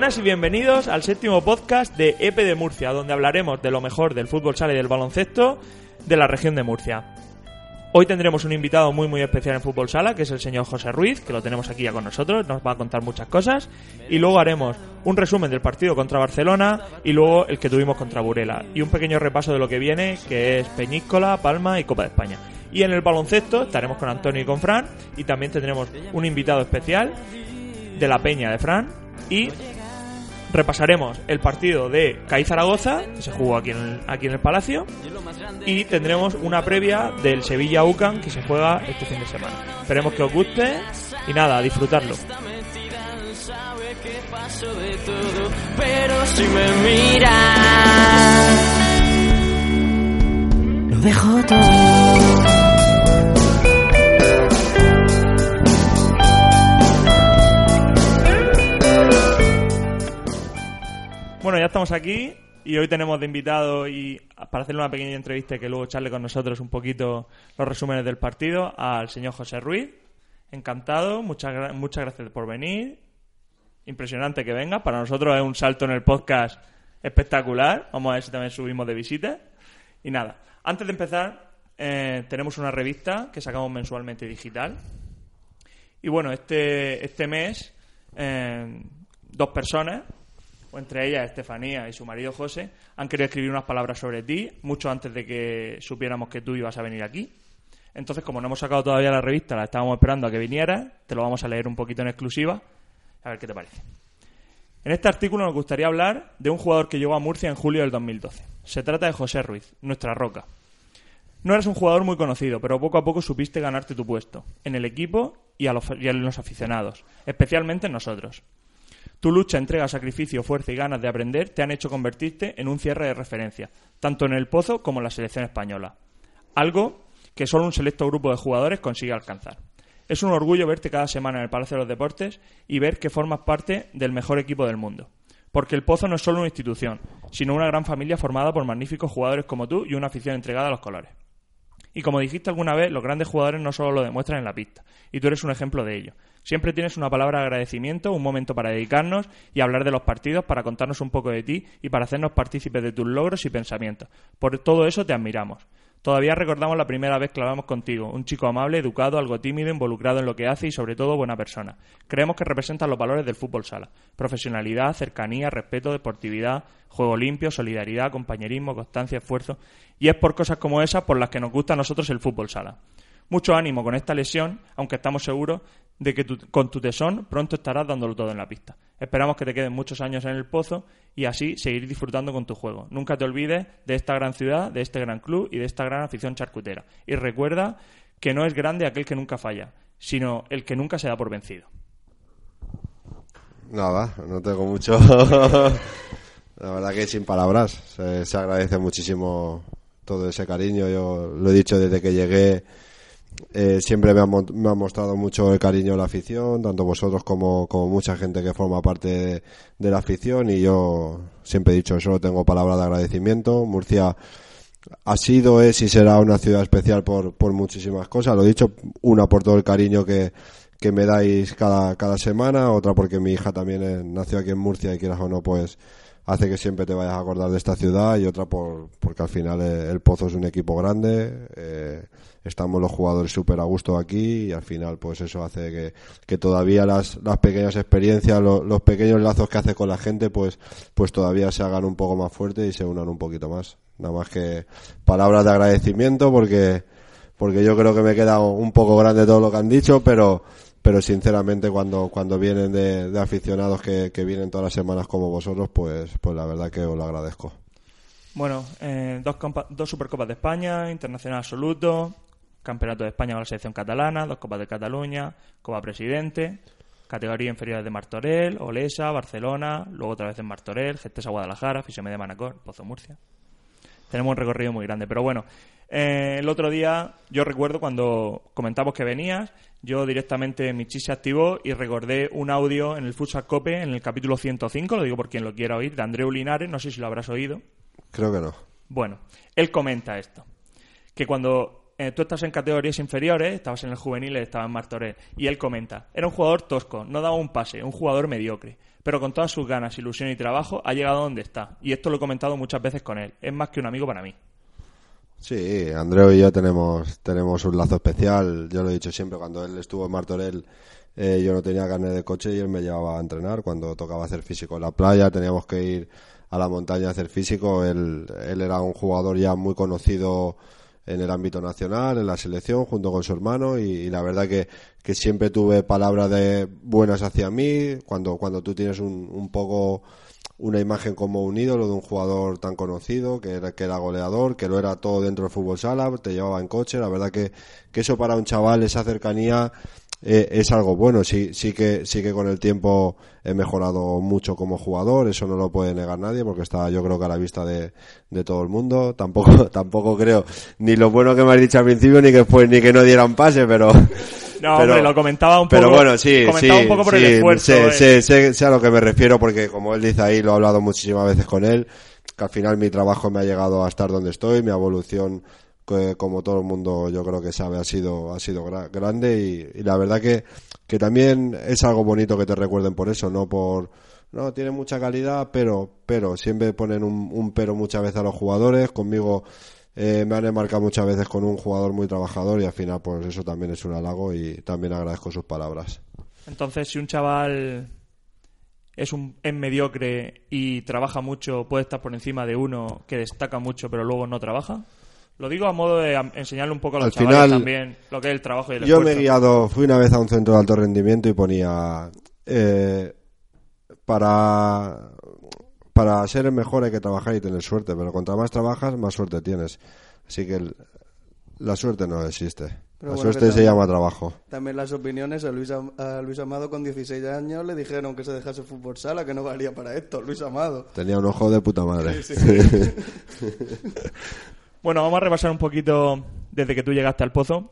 Buenas y bienvenidos al séptimo podcast de EP de Murcia, donde hablaremos de lo mejor del fútbol sala y del baloncesto de la región de Murcia. Hoy tendremos un invitado muy muy especial en fútbol sala, que es el señor José Ruiz, que lo tenemos aquí ya con nosotros, nos va a contar muchas cosas, y luego haremos un resumen del partido contra Barcelona y luego el que tuvimos contra Burela, y un pequeño repaso de lo que viene, que es Peñíscola, Palma y Copa de España. Y en el baloncesto estaremos con Antonio y con Fran, y también tendremos un invitado especial de la Peña de Fran, y repasaremos el partido de CAI Zaragoza, que se jugó aquí en, el, aquí en el Palacio, y tendremos una previa del Sevilla UCAN que se juega este fin de semana. Esperemos que os guste y nada, a disfrutarlo. Dejo todo. Bueno, ya estamos aquí y hoy tenemos de invitado y para hacerle una pequeña entrevista que luego charle con nosotros un poquito los resúmenes del partido al señor José Ruiz. Encantado, muchas, muchas gracias por venir. Impresionante que venga. Para nosotros es un salto en el podcast espectacular. Vamos a ver si también subimos de visita. Y nada, antes de empezar, eh, tenemos una revista que sacamos mensualmente digital. Y bueno, este, este mes, eh, dos personas, o entre ellas Estefanía y su marido José, han querido escribir unas palabras sobre ti, mucho antes de que supiéramos que tú ibas a venir aquí. Entonces, como no hemos sacado todavía la revista, la estábamos esperando a que vinieras, te lo vamos a leer un poquito en exclusiva, a ver qué te parece. En este artículo nos gustaría hablar de un jugador que llegó a Murcia en julio del 2012. Se trata de José Ruiz, nuestra roca. No eres un jugador muy conocido, pero poco a poco supiste ganarte tu puesto, en el equipo y a los, y a los aficionados, especialmente en nosotros. Tu lucha, entrega, sacrificio, fuerza y ganas de aprender te han hecho convertirte en un cierre de referencia, tanto en el Pozo como en la selección española. Algo que solo un selecto grupo de jugadores consigue alcanzar. Es un orgullo verte cada semana en el Palacio de los Deportes y ver que formas parte del mejor equipo del mundo. Porque el Pozo no es solo una institución, sino una gran familia formada por magníficos jugadores como tú y una afición entregada a los colores. Y como dijiste alguna vez, los grandes jugadores no solo lo demuestran en la pista, y tú eres un ejemplo de ello. Siempre tienes una palabra de agradecimiento, un momento para dedicarnos y hablar de los partidos, para contarnos un poco de ti y para hacernos partícipes de tus logros y pensamientos. Por todo eso te admiramos. Todavía recordamos la primera vez que hablamos contigo, un chico amable, educado, algo tímido, involucrado en lo que hace y sobre todo buena persona. Creemos que representas los valores del fútbol sala. Profesionalidad, cercanía, respeto, deportividad, juego limpio, solidaridad, compañerismo, constancia, esfuerzo. Y es por cosas como esas por las que nos gusta a nosotros el fútbol sala. Mucho ánimo con esta lesión, aunque estamos seguros de que tu- con tu tesón pronto estarás dándolo todo en la pista. Esperamos que te queden muchos años en el pozo y así seguir disfrutando con tu juego. Nunca te olvides de esta gran ciudad, de este gran club y de esta gran afición charcutera. Y recuerda que no es grande aquel que nunca falla, sino el que nunca se da por vencido. Nada, no tengo mucho. La verdad que sin palabras. Se, se agradece muchísimo todo ese cariño. Yo lo he dicho desde que llegué. Eh, siempre me ha, me ha mostrado mucho el cariño la afición, tanto vosotros como, como mucha gente que forma parte de, de la afición. Y yo siempre he dicho, solo tengo palabras de agradecimiento. Murcia ha sido, es y será una ciudad especial por, por muchísimas cosas. Lo he dicho, una por todo el cariño que, que me dais cada, cada semana, otra porque mi hija también eh, nació aquí en Murcia y quieras o no, pues hace que siempre te vayas a acordar de esta ciudad y otra por, porque al final eh, el Pozo es un equipo grande, eh, estamos los jugadores súper a gusto aquí y al final pues eso hace que, que todavía las, las pequeñas experiencias, lo- los pequeños lazos que hace con la gente pues, pues todavía se hagan un poco más fuertes y se unan un poquito más. Nada más que palabras de agradecimiento porque porque yo creo que me he quedado un poco grande todo lo que han dicho, pero pero sinceramente cuando, cuando vienen de, de aficionados que, que vienen todas las semanas como vosotros, pues, pues la verdad que os lo agradezco. Bueno, eh, dos, compa- dos Supercopas de España, Internacional Absoluto, Campeonato de España con la selección catalana, dos Copas de Cataluña, Copa Presidente, categoría inferior de Martorell, Olesa, Barcelona, luego otra vez en Martorell, Gestesa Guadalajara, Fisiomedia Manacor, Pozo Murcia. Tenemos un recorrido muy grande, pero bueno, eh, el otro día yo recuerdo cuando comentamos que venías, yo directamente mi chis se activó y recordé un audio en el Futsal Cope en el capítulo 105, lo digo por quien lo quiera oír, de Andreu Linares, no sé si lo habrás oído. Creo que no. Bueno, él comenta esto, que cuando eh, tú estás en categorías inferiores, estabas en el juvenil, estabas en Martorell, y él comenta, era un jugador tosco, no daba un pase, un jugador mediocre, pero con todas sus ganas, ilusión y trabajo ha llegado a donde está, y esto lo he comentado muchas veces con él, es más que un amigo para mí. Sí, Andreu y yo tenemos, tenemos un lazo especial. Yo lo he dicho siempre, cuando él estuvo en Martorell, eh, yo no tenía carnet de coche y él me llevaba a entrenar. Cuando tocaba hacer físico en la playa, teníamos que ir a la montaña a hacer físico. Él, él era un jugador ya muy conocido en el ámbito nacional, en la selección, junto con su hermano, y, y la verdad que, que siempre tuve palabras de buenas hacia mí. Cuando, cuando tú tienes un, un poco una imagen como un ídolo de un jugador tan conocido, que era, que era goleador, que lo era todo dentro del fútbol sala, te llevaba en coche, la verdad que, que eso para un chaval, esa cercanía, eh, es algo bueno, sí, sí que, sí que con el tiempo he mejorado mucho como jugador, eso no lo puede negar nadie, porque está yo creo que a la vista de, de todo el mundo, tampoco, tampoco creo ni lo bueno que me has dicho al principio, ni que fue, ni que no dieran pase, pero, No, Pero- hombre, lo comentaba un poco. pero bueno, sí, sí, un poco por sí, el esfuerzo. sé, eh. sé- sé- sé a lo que me refiero porque como él dice ahí, lo he hablado muchísimas veces con él, que al final mi trabajo me ha llegado a estar donde estoy, mi evolución, que como todo el mundo yo creo que sabe, ha sido, ha sido gra- grande y, la verdad que, que también es algo bonito que te recuerden por eso, no por, no, tiene mucha calidad, pero, pero, siempre ponen un, un pero muchas veces a los jugadores, conmigo eh, me han enmarcado muchas veces con un jugador muy trabajador y al final pues eso también es un halago y también agradezco sus palabras. Entonces, si un chaval es un es mediocre y trabaja mucho, puede estar por encima de uno que destaca mucho pero luego no trabaja. Lo digo a modo de enseñarle un poco a los Al chavales final, también lo que es el trabajo y el Yo me he guiado, fui una vez a un centro de alto rendimiento y ponía eh, para para ser el mejor hay que trabajar y tener suerte, pero contra más trabajas, más suerte tienes. Así que el- la suerte no existe. Pero la bueno, suerte se llama trabajo. También las opiniones a Luis, Am- a Luis Amado con 16 años le dijeron que se dejase fútbol sala, que no valía para esto, Luis Amado. Tenía un ojo de puta madre. Bueno, vamos a repasar un poquito desde que tú llegaste al Pozo.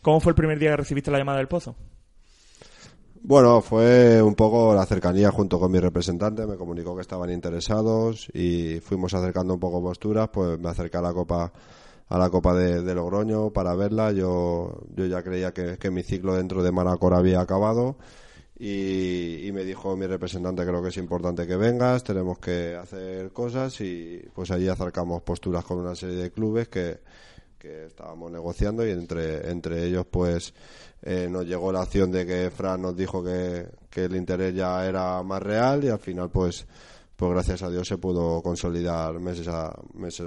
¿Cómo fue el primer día que recibiste la llamada del Pozo? Bueno, fue un poco la cercanía junto con mi representante, me comunicó que estaban interesados y fuimos acercando un poco posturas, pues me acerqué a la Copa a la Copa de, de Logroño para verla, yo, yo ya creía que, que mi ciclo dentro de Maracor había acabado y, y me dijo mi representante creo que es importante que vengas, tenemos que hacer cosas y pues allí acercamos posturas con una serie de clubes que, que estábamos negociando y entre, entre ellos pues eh, nos llegó la acción de que Fran nos dijo que, que el interés ya era más real y al final pues pues gracias a Dios se pudo consolidar meses a, meses,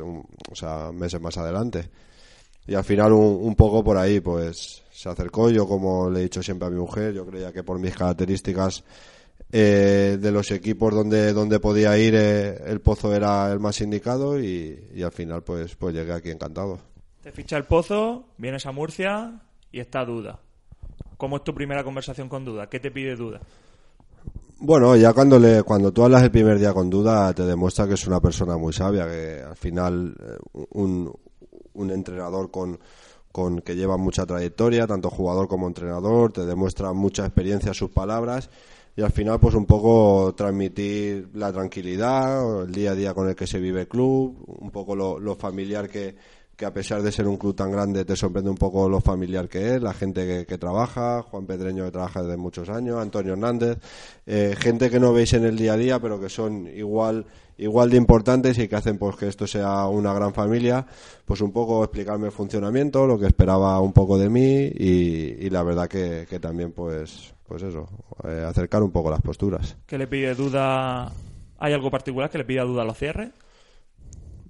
meses más adelante y al final un, un poco por ahí pues se acercó yo como le he dicho siempre a mi mujer yo creía que por mis características eh, de los equipos donde donde podía ir eh, el pozo era el más indicado y, y al final pues pues llegué aquí encantado Te ficha el Pozo, vienes a Murcia y está Duda. ¿Cómo es tu primera conversación con Duda? ¿Qué te pide Duda? Bueno, ya cuando le, cuando tú hablas el primer día con duda, te demuestra que es una persona muy sabia, que al final eh, un, un entrenador con, con que lleva mucha trayectoria, tanto jugador como entrenador, te demuestra mucha experiencia sus palabras y al final pues un poco transmitir la tranquilidad, el día a día con el que se vive el club, un poco lo, lo familiar que, que a pesar de ser un club tan grande te sorprende un poco lo familiar que es, la gente que, trabaja, Juan Pedreño que trabaja desde muchos años, Antonio Hernández, eh, gente que no veis en el día a día pero que son igual igual de importantes y que hacen pues que esto sea una gran familia, pues un poco explicarme el funcionamiento, lo que esperaba un poco de mí y, y la verdad que, que también pues pues eso, eh, acercar un poco las posturas. ¿Qué le pide Duda? ¿Hay algo particular que le pida Duda a los cierres?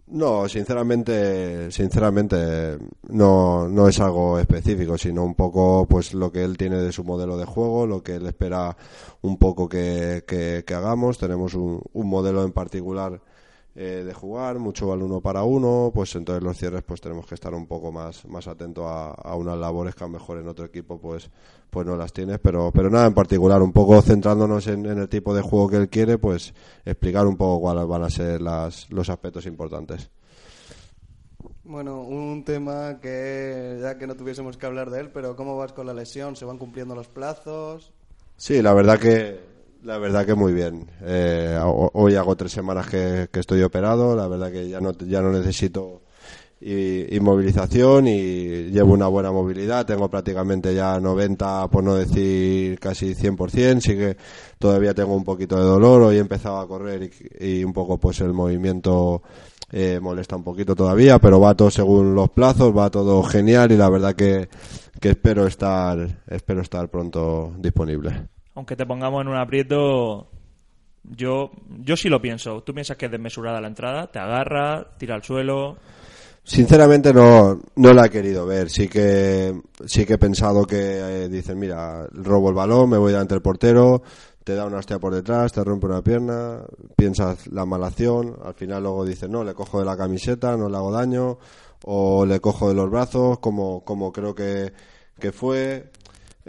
No, sinceramente, sinceramente no, no es algo específico, sino un poco pues lo que él tiene de su modelo de juego, lo que él espera un poco que, que, que hagamos. Tenemos un, un modelo en particular eh, de jugar, mucho al uno para uno, pues entonces los cierres pues tenemos que estar un poco más, más atentos a, a unas labores que a lo mejor en otro equipo pues, pues no las tienes, pero, pero nada en particular, un poco centrándonos en, en el tipo de juego que él quiere, pues explicar un poco cuáles van a ser las, los aspectos importantes. Bueno, un tema que ya que no tuviésemos que hablar de él, pero ¿cómo vas con la lesión? ¿Se van cumpliendo los plazos? Sí, la verdad que la verdad que muy bien. Eh, ho- hoy hago tres semanas que, estoy operado. La verdad que ya no ya no necesito inmovilización y llevo una buena movilidad. Tengo prácticamente ya 90, por no decir casi 100%. Sí que todavía tengo un poquito de dolor. Hoy he empezado a correr y, y un poco pues el movimiento eh, molesta un poquito todavía, pero va todo según los plazos, va todo genial y la verdad que, que espero estar espero estar pronto disponible. Aunque te pongamos en un aprieto, yo, yo sí lo pienso. Tú piensas que es desmesurada la entrada, te agarra, tira al suelo. Sinceramente no, no la he querido ver. Sí que, sí que he pensado que eh, dicen, mira, robo el balón, me voy delante del portero, te da una hostia por detrás, te rompe una pierna, piensas la mala acción, al final luego dices, no, le cojo de la camiseta, no le hago daño, o le cojo de los brazos, como, como creo que, que fue.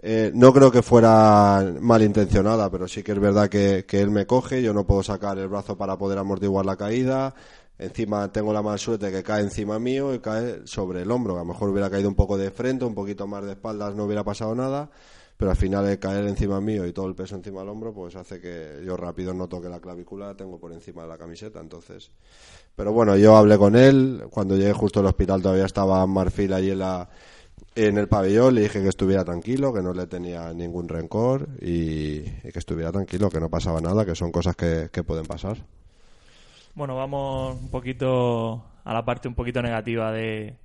Eh, no creo que fuera malintencionada, pero sí que es verdad que, que él me coge, yo no puedo sacar el brazo para poder amortiguar la caída. Encima tengo la mala suerte que cae encima mío y cae sobre el hombro. que A lo mejor hubiera caído un poco de frente, un poquito más de espaldas, no hubiera pasado nada. Pero al final el caer encima mío y todo el peso encima del hombro, pues hace que yo rápido no toque la clavícula, tengo por encima de la camiseta. Entonces, pero bueno, yo hablé con él. Cuando llegué justo al hospital todavía estaba Marfil allí en la, en el pabellón le dije que estuviera tranquilo, que no le tenía ningún rencor y, y que estuviera tranquilo, que no pasaba nada, que son cosas que, que pueden pasar. Bueno, vamos un poquito a la parte un poquito negativa de,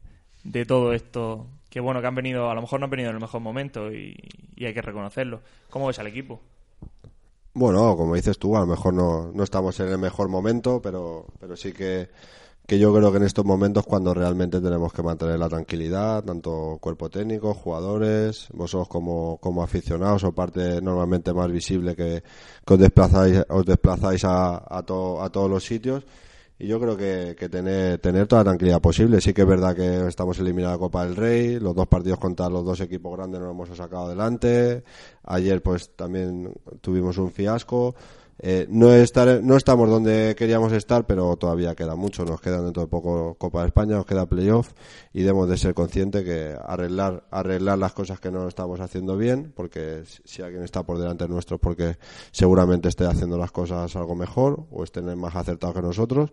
de todo esto. Que bueno, que han venido, a lo mejor no han venido en el mejor momento y, y hay que reconocerlo. ¿Cómo ves al equipo? Bueno, como dices tú, a lo mejor no, no estamos en el mejor momento, pero, pero sí que, que yo creo que en estos momentos cuando realmente tenemos que mantener la tranquilidad, tanto cuerpo técnico, jugadores, vosotros como, como aficionados o parte normalmente más visible que, os desplazáis, os desplazáis a, a, to- a todos los sitios. Y yo creo que, que tener, tener toda la tranquilidad posible. Sí que es verdad que estamos eliminados de Copa del Rey, los dos partidos contra los dos equipos grandes no los hemos sacado adelante. Ayer pues también tuvimos un fiasco. Eh, no, estar, no estamos donde queríamos estar, pero todavía queda mucho. Nos queda dentro de poco Copa de España, nos queda playoff y debemos de ser conscientes que arreglar, arreglar las cosas que no estamos haciendo bien, porque si- alguien está por delante nuestro, porque seguramente esté haciendo las cosas algo mejor o estén más acertados que nosotros.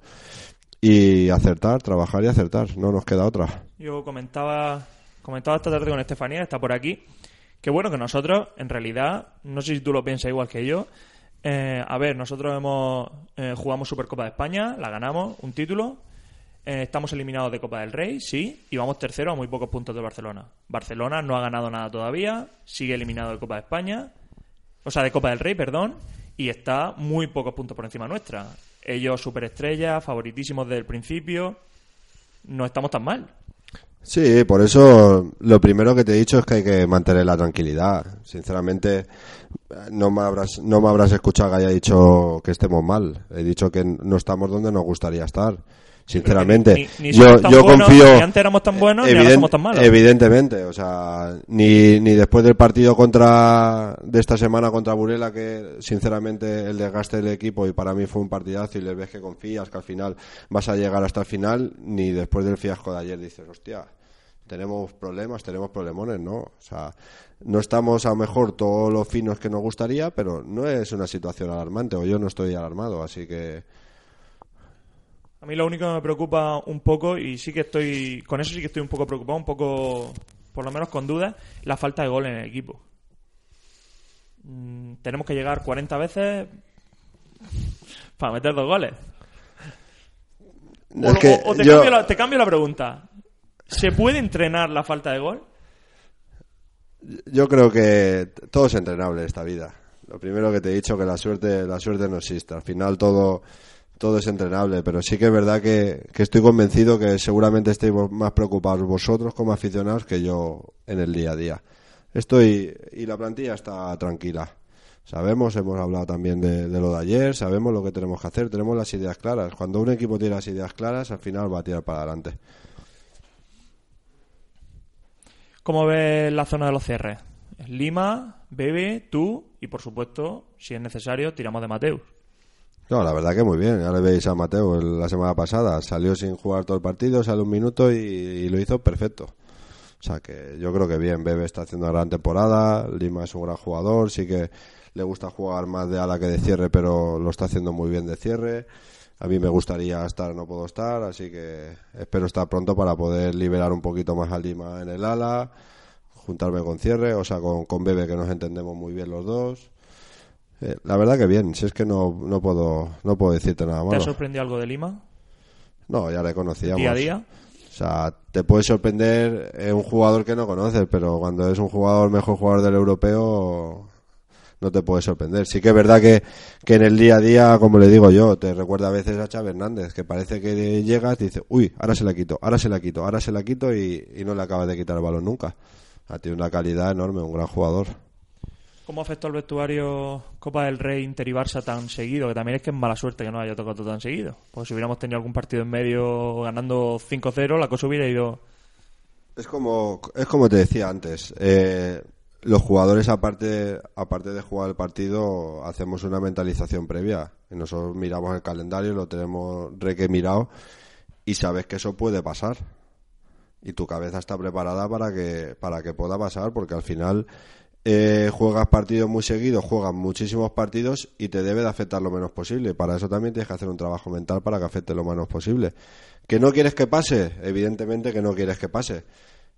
Y acertar, trabajar y acertar, no nos queda otra. Yo comentaba, comentaba esta tarde con Estefanía, está por aquí, que bueno, que nosotros, en realidad, no sé si tú lo piensas igual que yo, eh, a ver, nosotros hemos eh, jugamos Supercopa de España, la ganamos, un título, eh, estamos eliminados de Copa del Rey, sí, y vamos tercero a muy pocos puntos de Barcelona. Barcelona no ha ganado nada todavía, sigue eliminado de Copa de España, o sea, de Copa del Rey, perdón, y está muy pocos puntos por encima nuestra. Ellos superestrellas, favoritísimos desde el principio, no estamos tan mal. Sí, por eso lo primero que te he dicho es que hay que mantener la tranquilidad. Sinceramente, no me habrás, no me habrás escuchado que haya dicho que estemos mal. He dicho que no estamos donde nos gustaría estar. Sinceramente, Ni- ni yo, tan yo buenos, confío. ni antes éramos tan buenos, ni ahora Evident- somos tan malos. Evidentemente, o sea, ni, ni después del partido contra de esta semana contra Burela, que sinceramente el desgaste del equipo y para mí fue un partidazo y les ves que confías que al final vas a llegar hasta el final, ni después del fiasco de ayer dices, hostia, tenemos problemas, tenemos problemones, ¿no? O sea, no estamos a lo mejor todos los finos que nos gustaría, pero no es una situación alarmante, o yo no estoy alarmado, así que A mí lo único que me preocupa un poco, y sí que estoy, con eso sí que estoy un poco preocupado, un poco, por lo menos con dudas, la falta de gol en el equipo. Mm, tenemos que llegar 40 veces para meter dos goles. O, es que o- o te, yo- cambio la, te cambio la pregunta. ¿Se puede entrenar la falta de gol? Yo creo que todo es entrenable en esta vida. Lo primero que te he dicho que la suerte, la suerte no existe. Al final todo, todo es entrenable, pero sí que es verdad que, que estoy convencido que seguramente estéis más preocupados vosotros como aficionados que yo en el día a día. Estoy y la plantilla está tranquila. Sabemos, hemos hablado también de, de lo de ayer, sabemos lo que tenemos que hacer, tenemos las ideas claras. Cuando un equipo tiene las ideas claras, al final va a tirar para adelante. ¿Cómo ves la zona de los cierres? Lima, Bebe, tú y, por supuesto, si es necesario, tiramos de Mateus. No, la verdad que muy bien. Ya le veis a Mateo la semana pasada. Salió sin jugar todo el partido, salió un minuto y, y lo hizo perfecto. O sea que yo creo que bien. Bebe está haciendo una gran temporada. Lima es un gran jugador. Sí que le gusta jugar más de ala que de cierre, pero lo está haciendo muy bien de cierre. A mí me gustaría estar, no puedo estar, así que espero estar pronto para poder liberar un poquito más a Lima en el ala, juntarme con cierre, o sea, con, con Bebe que nos entendemos muy bien los dos. Eh, la verdad que bien, si es que no, no puedo no puedo decirte nada ¿Te ha sorprendido algo de Lima? No, ya le conocíamos. Día a día. O sea, te puede sorprender eh, un jugador que no conoces, pero cuando es un jugador mejor jugador del europeo no te puede sorprender. Sí que es verdad que, que en el día a día, como le digo yo, te recuerda a veces a Xavi Hernández, que parece que llegas y dices, uy, ahora se la quito, ahora se la quito, ahora se la quito y, y no le acabas de quitar el balón nunca. Ha tenido una calidad enorme, un gran jugador. ¿Cómo afectó al vestuario Copa del Rey Inter y Barça tan seguido? Que también es que es mala suerte que no haya tocado tan seguido. Pues si hubiéramos tenido algún partido en medio ganando 5-0, la cosa hubiera ido... Es como, es como te decía antes, eh, los jugadores aparte, aparte de jugar el partido hacemos una mentalización previa. Nosotros miramos el calendario, lo tenemos reque mirado y sabes que eso puede pasar. Y tu cabeza está preparada para que, para que pueda pasar porque al final eh, juegas partidos muy seguidos, juegas muchísimos partidos y te debe de afectar lo menos posible. Para eso también tienes que hacer un trabajo mental para que afecte lo menos posible. ¿Que no quieres que pase? Evidentemente que no quieres que pase.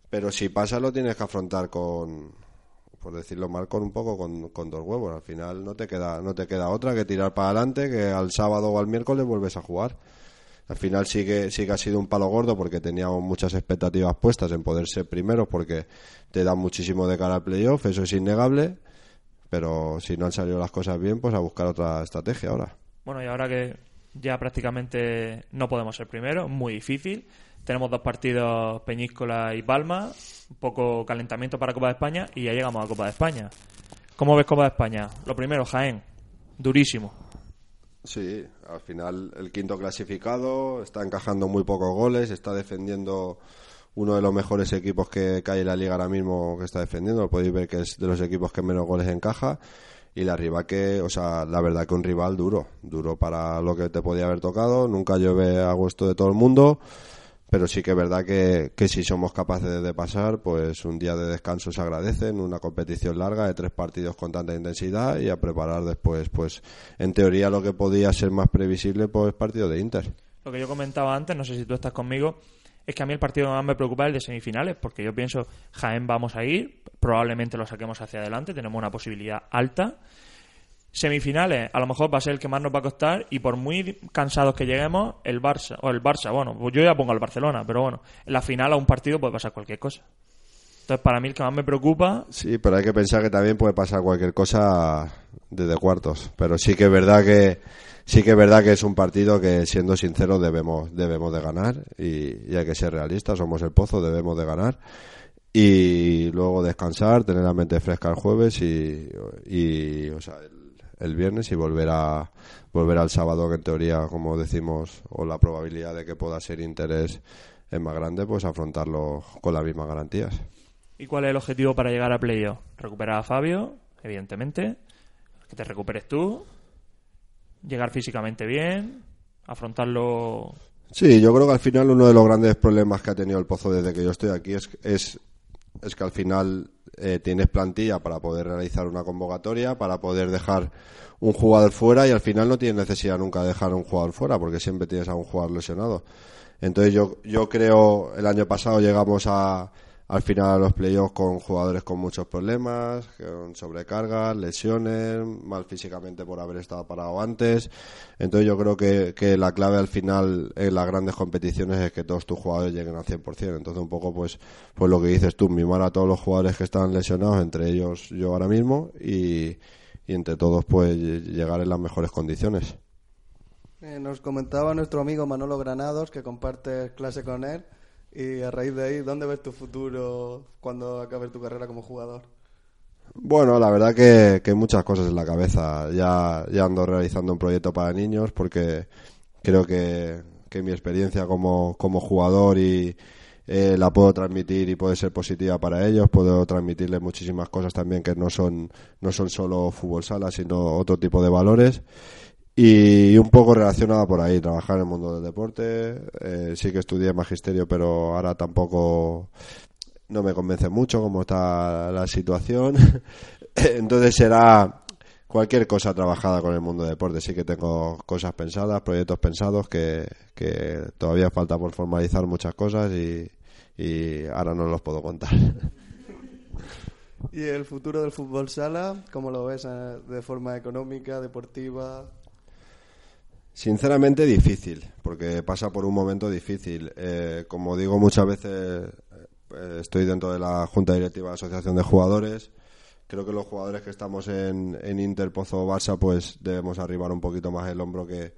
Pero si pasa lo tienes que afrontar con, por decirlo mal, con un poco con, con dos huevos. Al final no te queda no te queda otra que tirar para adelante, que al sábado o al miércoles vuelves a jugar. Al final sí que, sí que ha sido un palo gordo porque teníamos muchas expectativas puestas en poder ser primeros porque te da muchísimo de cara al playoff, eso es innegable, pero si no han salido las cosas bien, pues a buscar otra estrategia ahora. Bueno, y ahora que ya prácticamente no podemos ser primeros, muy difícil. Tenemos dos partidos, Peñíscola y Palma, un poco calentamiento para Copa de España y ya llegamos a Copa de España. ¿Cómo ves Copa de España? Lo primero, Jaén, durísimo. Sí, al final el quinto clasificado está encajando muy pocos goles, está defendiendo uno de los mejores equipos que, hay en la liga ahora mismo que está defendiendo. Lo podéis ver que es de los equipos que menos goles encaja. Y la rival que, o sea, la verdad que un rival duro, duro para lo que te podía haber tocado. Nunca llueve a gusto de todo el mundo. Pero sí que es verdad que, que si somos capaces de, pasar, pues un día de descanso se agradece en una competición larga de tres partidos con tanta intensidad y a preparar después, pues en teoría lo que podía ser más previsible, pues partido de Inter. Lo que yo comentaba antes, no sé si tú estás conmigo, es que a mí el partido más me preocupa es el de semifinales, porque yo pienso, Jaén vamos a ir, probablemente lo saquemos hacia adelante, tenemos una posibilidad alta. Semifinales, a lo mejor va a ser el que más nos va a costar y por muy cansados que lleguemos, el Barça, o el Barça, bueno, pues yo ya pongo al Barcelona, pero bueno, en la final a un partido puede pasar cualquier cosa. Entonces, para mí el que más me preocupa, Sí, pero hay que pensar que también puede pasar cualquier cosa desde cuartos. Pero sí que es verdad que sí que es verdad que es un partido que, siendo sincero, debemos debemos de ganar y, y hay que ser realistas. Somos el pozo, debemos de ganar y luego descansar, tener la mente fresca el jueves y, y o sea, el, el viernes y volver a volver al sábado que en teoría, como decimos, o la probabilidad de que pueda ser interés es más grande, pues afrontarlo con las mismas garantías. ¿y cuál es el objetivo para llegar a playoff? Recuperar a Fabio, evidentemente, que te recuperes tú, llegar físicamente bien, afrontarlo. Sí, yo creo que al final uno de los grandes problemas que ha tenido el Pozo desde que yo estoy aquí es, es, es que al final eh, tienes plantilla para poder realizar una convocatoria, para poder dejar un jugador fuera y al final no tienes necesidad nunca de dejar un jugador fuera porque siempre tienes a un jugador lesionado. Entonces yo, yo creo, el año pasado llegamos a, al final los playoffs con jugadores con muchos problemas, con sobrecargas, lesiones, mal físicamente por haber estado parado antes. Entonces yo creo que, que la clave al final en las grandes competiciones es que todos tus jugadores lleguen al 100%. Entonces un poco pues, pues lo que dices tú, mimar a todos los jugadores que están lesionados, entre ellos yo ahora mismo, y, y entre todos pues llegar en las mejores condiciones. Eh, nos comentaba nuestro amigo Manolo Granados que compartes clase con él y a raíz de ahí, ¿dónde ves tu futuro cuando acabes tu carrera como jugador? Bueno, la verdad que, que muchas cosas en la cabeza. Ya, ya ando realizando un proyecto para niños porque creo que, que mi experiencia como, como jugador y eh, la puedo transmitir y puede ser positiva para ellos. Puedo transmitirles muchísimas cosas también que no son, no son solo fútbol sala, sino otro tipo de valores. Y un poco relacionada por ahí, trabajar en el mundo del deporte. Eh, sí que estudié magisterio, pero ahora tampoco no me convence mucho cómo está la situación. Entonces será cualquier cosa trabajada con el mundo del deporte. Sí que tengo cosas pensadas, proyectos pensados que, que todavía falta por formalizar muchas cosas y, y ahora no los puedo contar. ¿Y el futuro del fútbol sala, cómo lo ves eh, de forma económica, deportiva? Sinceramente difícil, porque pasa por un momento difícil. Eh, como digo muchas veces, eh, estoy dentro de la Junta Directiva de la Asociación de Jugadores. Creo que los jugadores que estamos en, en Inter, Pozo o Barça, pues debemos arribar un poquito más el hombro que,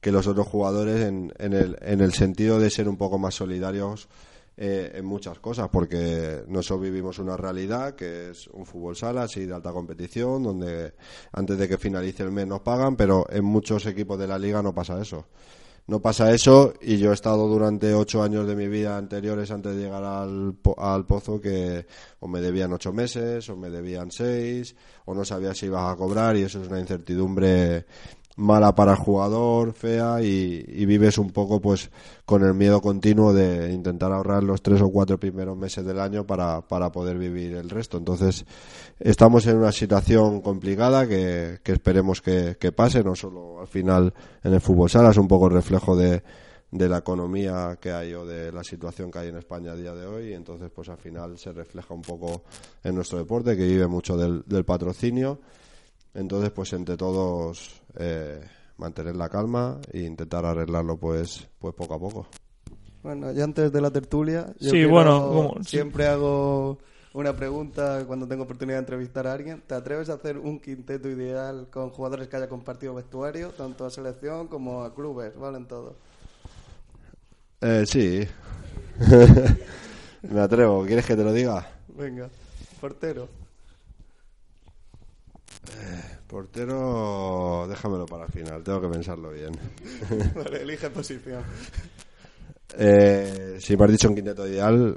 que los otros jugadores en, en, el, en el sentido de ser un poco más solidarios eh, en muchas cosas, porque nosotros vivimos una realidad que es un fútbol sala, así de alta competición, donde antes de que finalice el mes nos pagan, pero en muchos equipos de la liga no pasa eso. No pasa eso y yo he estado durante ocho años de mi vida anteriores antes de llegar al, al pozo que o me debían ocho meses o me debían seis o no sabía si ibas a cobrar y eso es una incertidumbre mala para el jugador, fea y, y vives un poco pues con el miedo continuo de intentar ahorrar los tres o cuatro primeros meses del año para, para poder vivir el resto. Entonces estamos en una situación complicada que, que esperemos que, que pase, no solo al final en el fútbol sala, es un poco el reflejo de, de la economía que hay o de la situación que hay en España a día de hoy y entonces pues al final se refleja un poco en nuestro deporte que vive mucho del, del patrocinio entonces, pues entre todos eh, mantener la calma e intentar arreglarlo, pues, pues poco a poco. Bueno, ya antes de la tertulia, yo Sí, quiero- bueno, como- sí. siempre hago una pregunta cuando tengo oportunidad de entrevistar a alguien. ¿Te atreves a hacer un quinteto ideal con jugadores que haya compartido vestuario, tanto a selección como a clubes, ¿vale? En todo. Eh, sí, me atrevo. ¿Quieres que te lo diga? Venga, portero. Portero, déjamelo para el final, tengo que pensarlo bien. vale, elige posición. Eh, si me has dicho un quinteto ideal,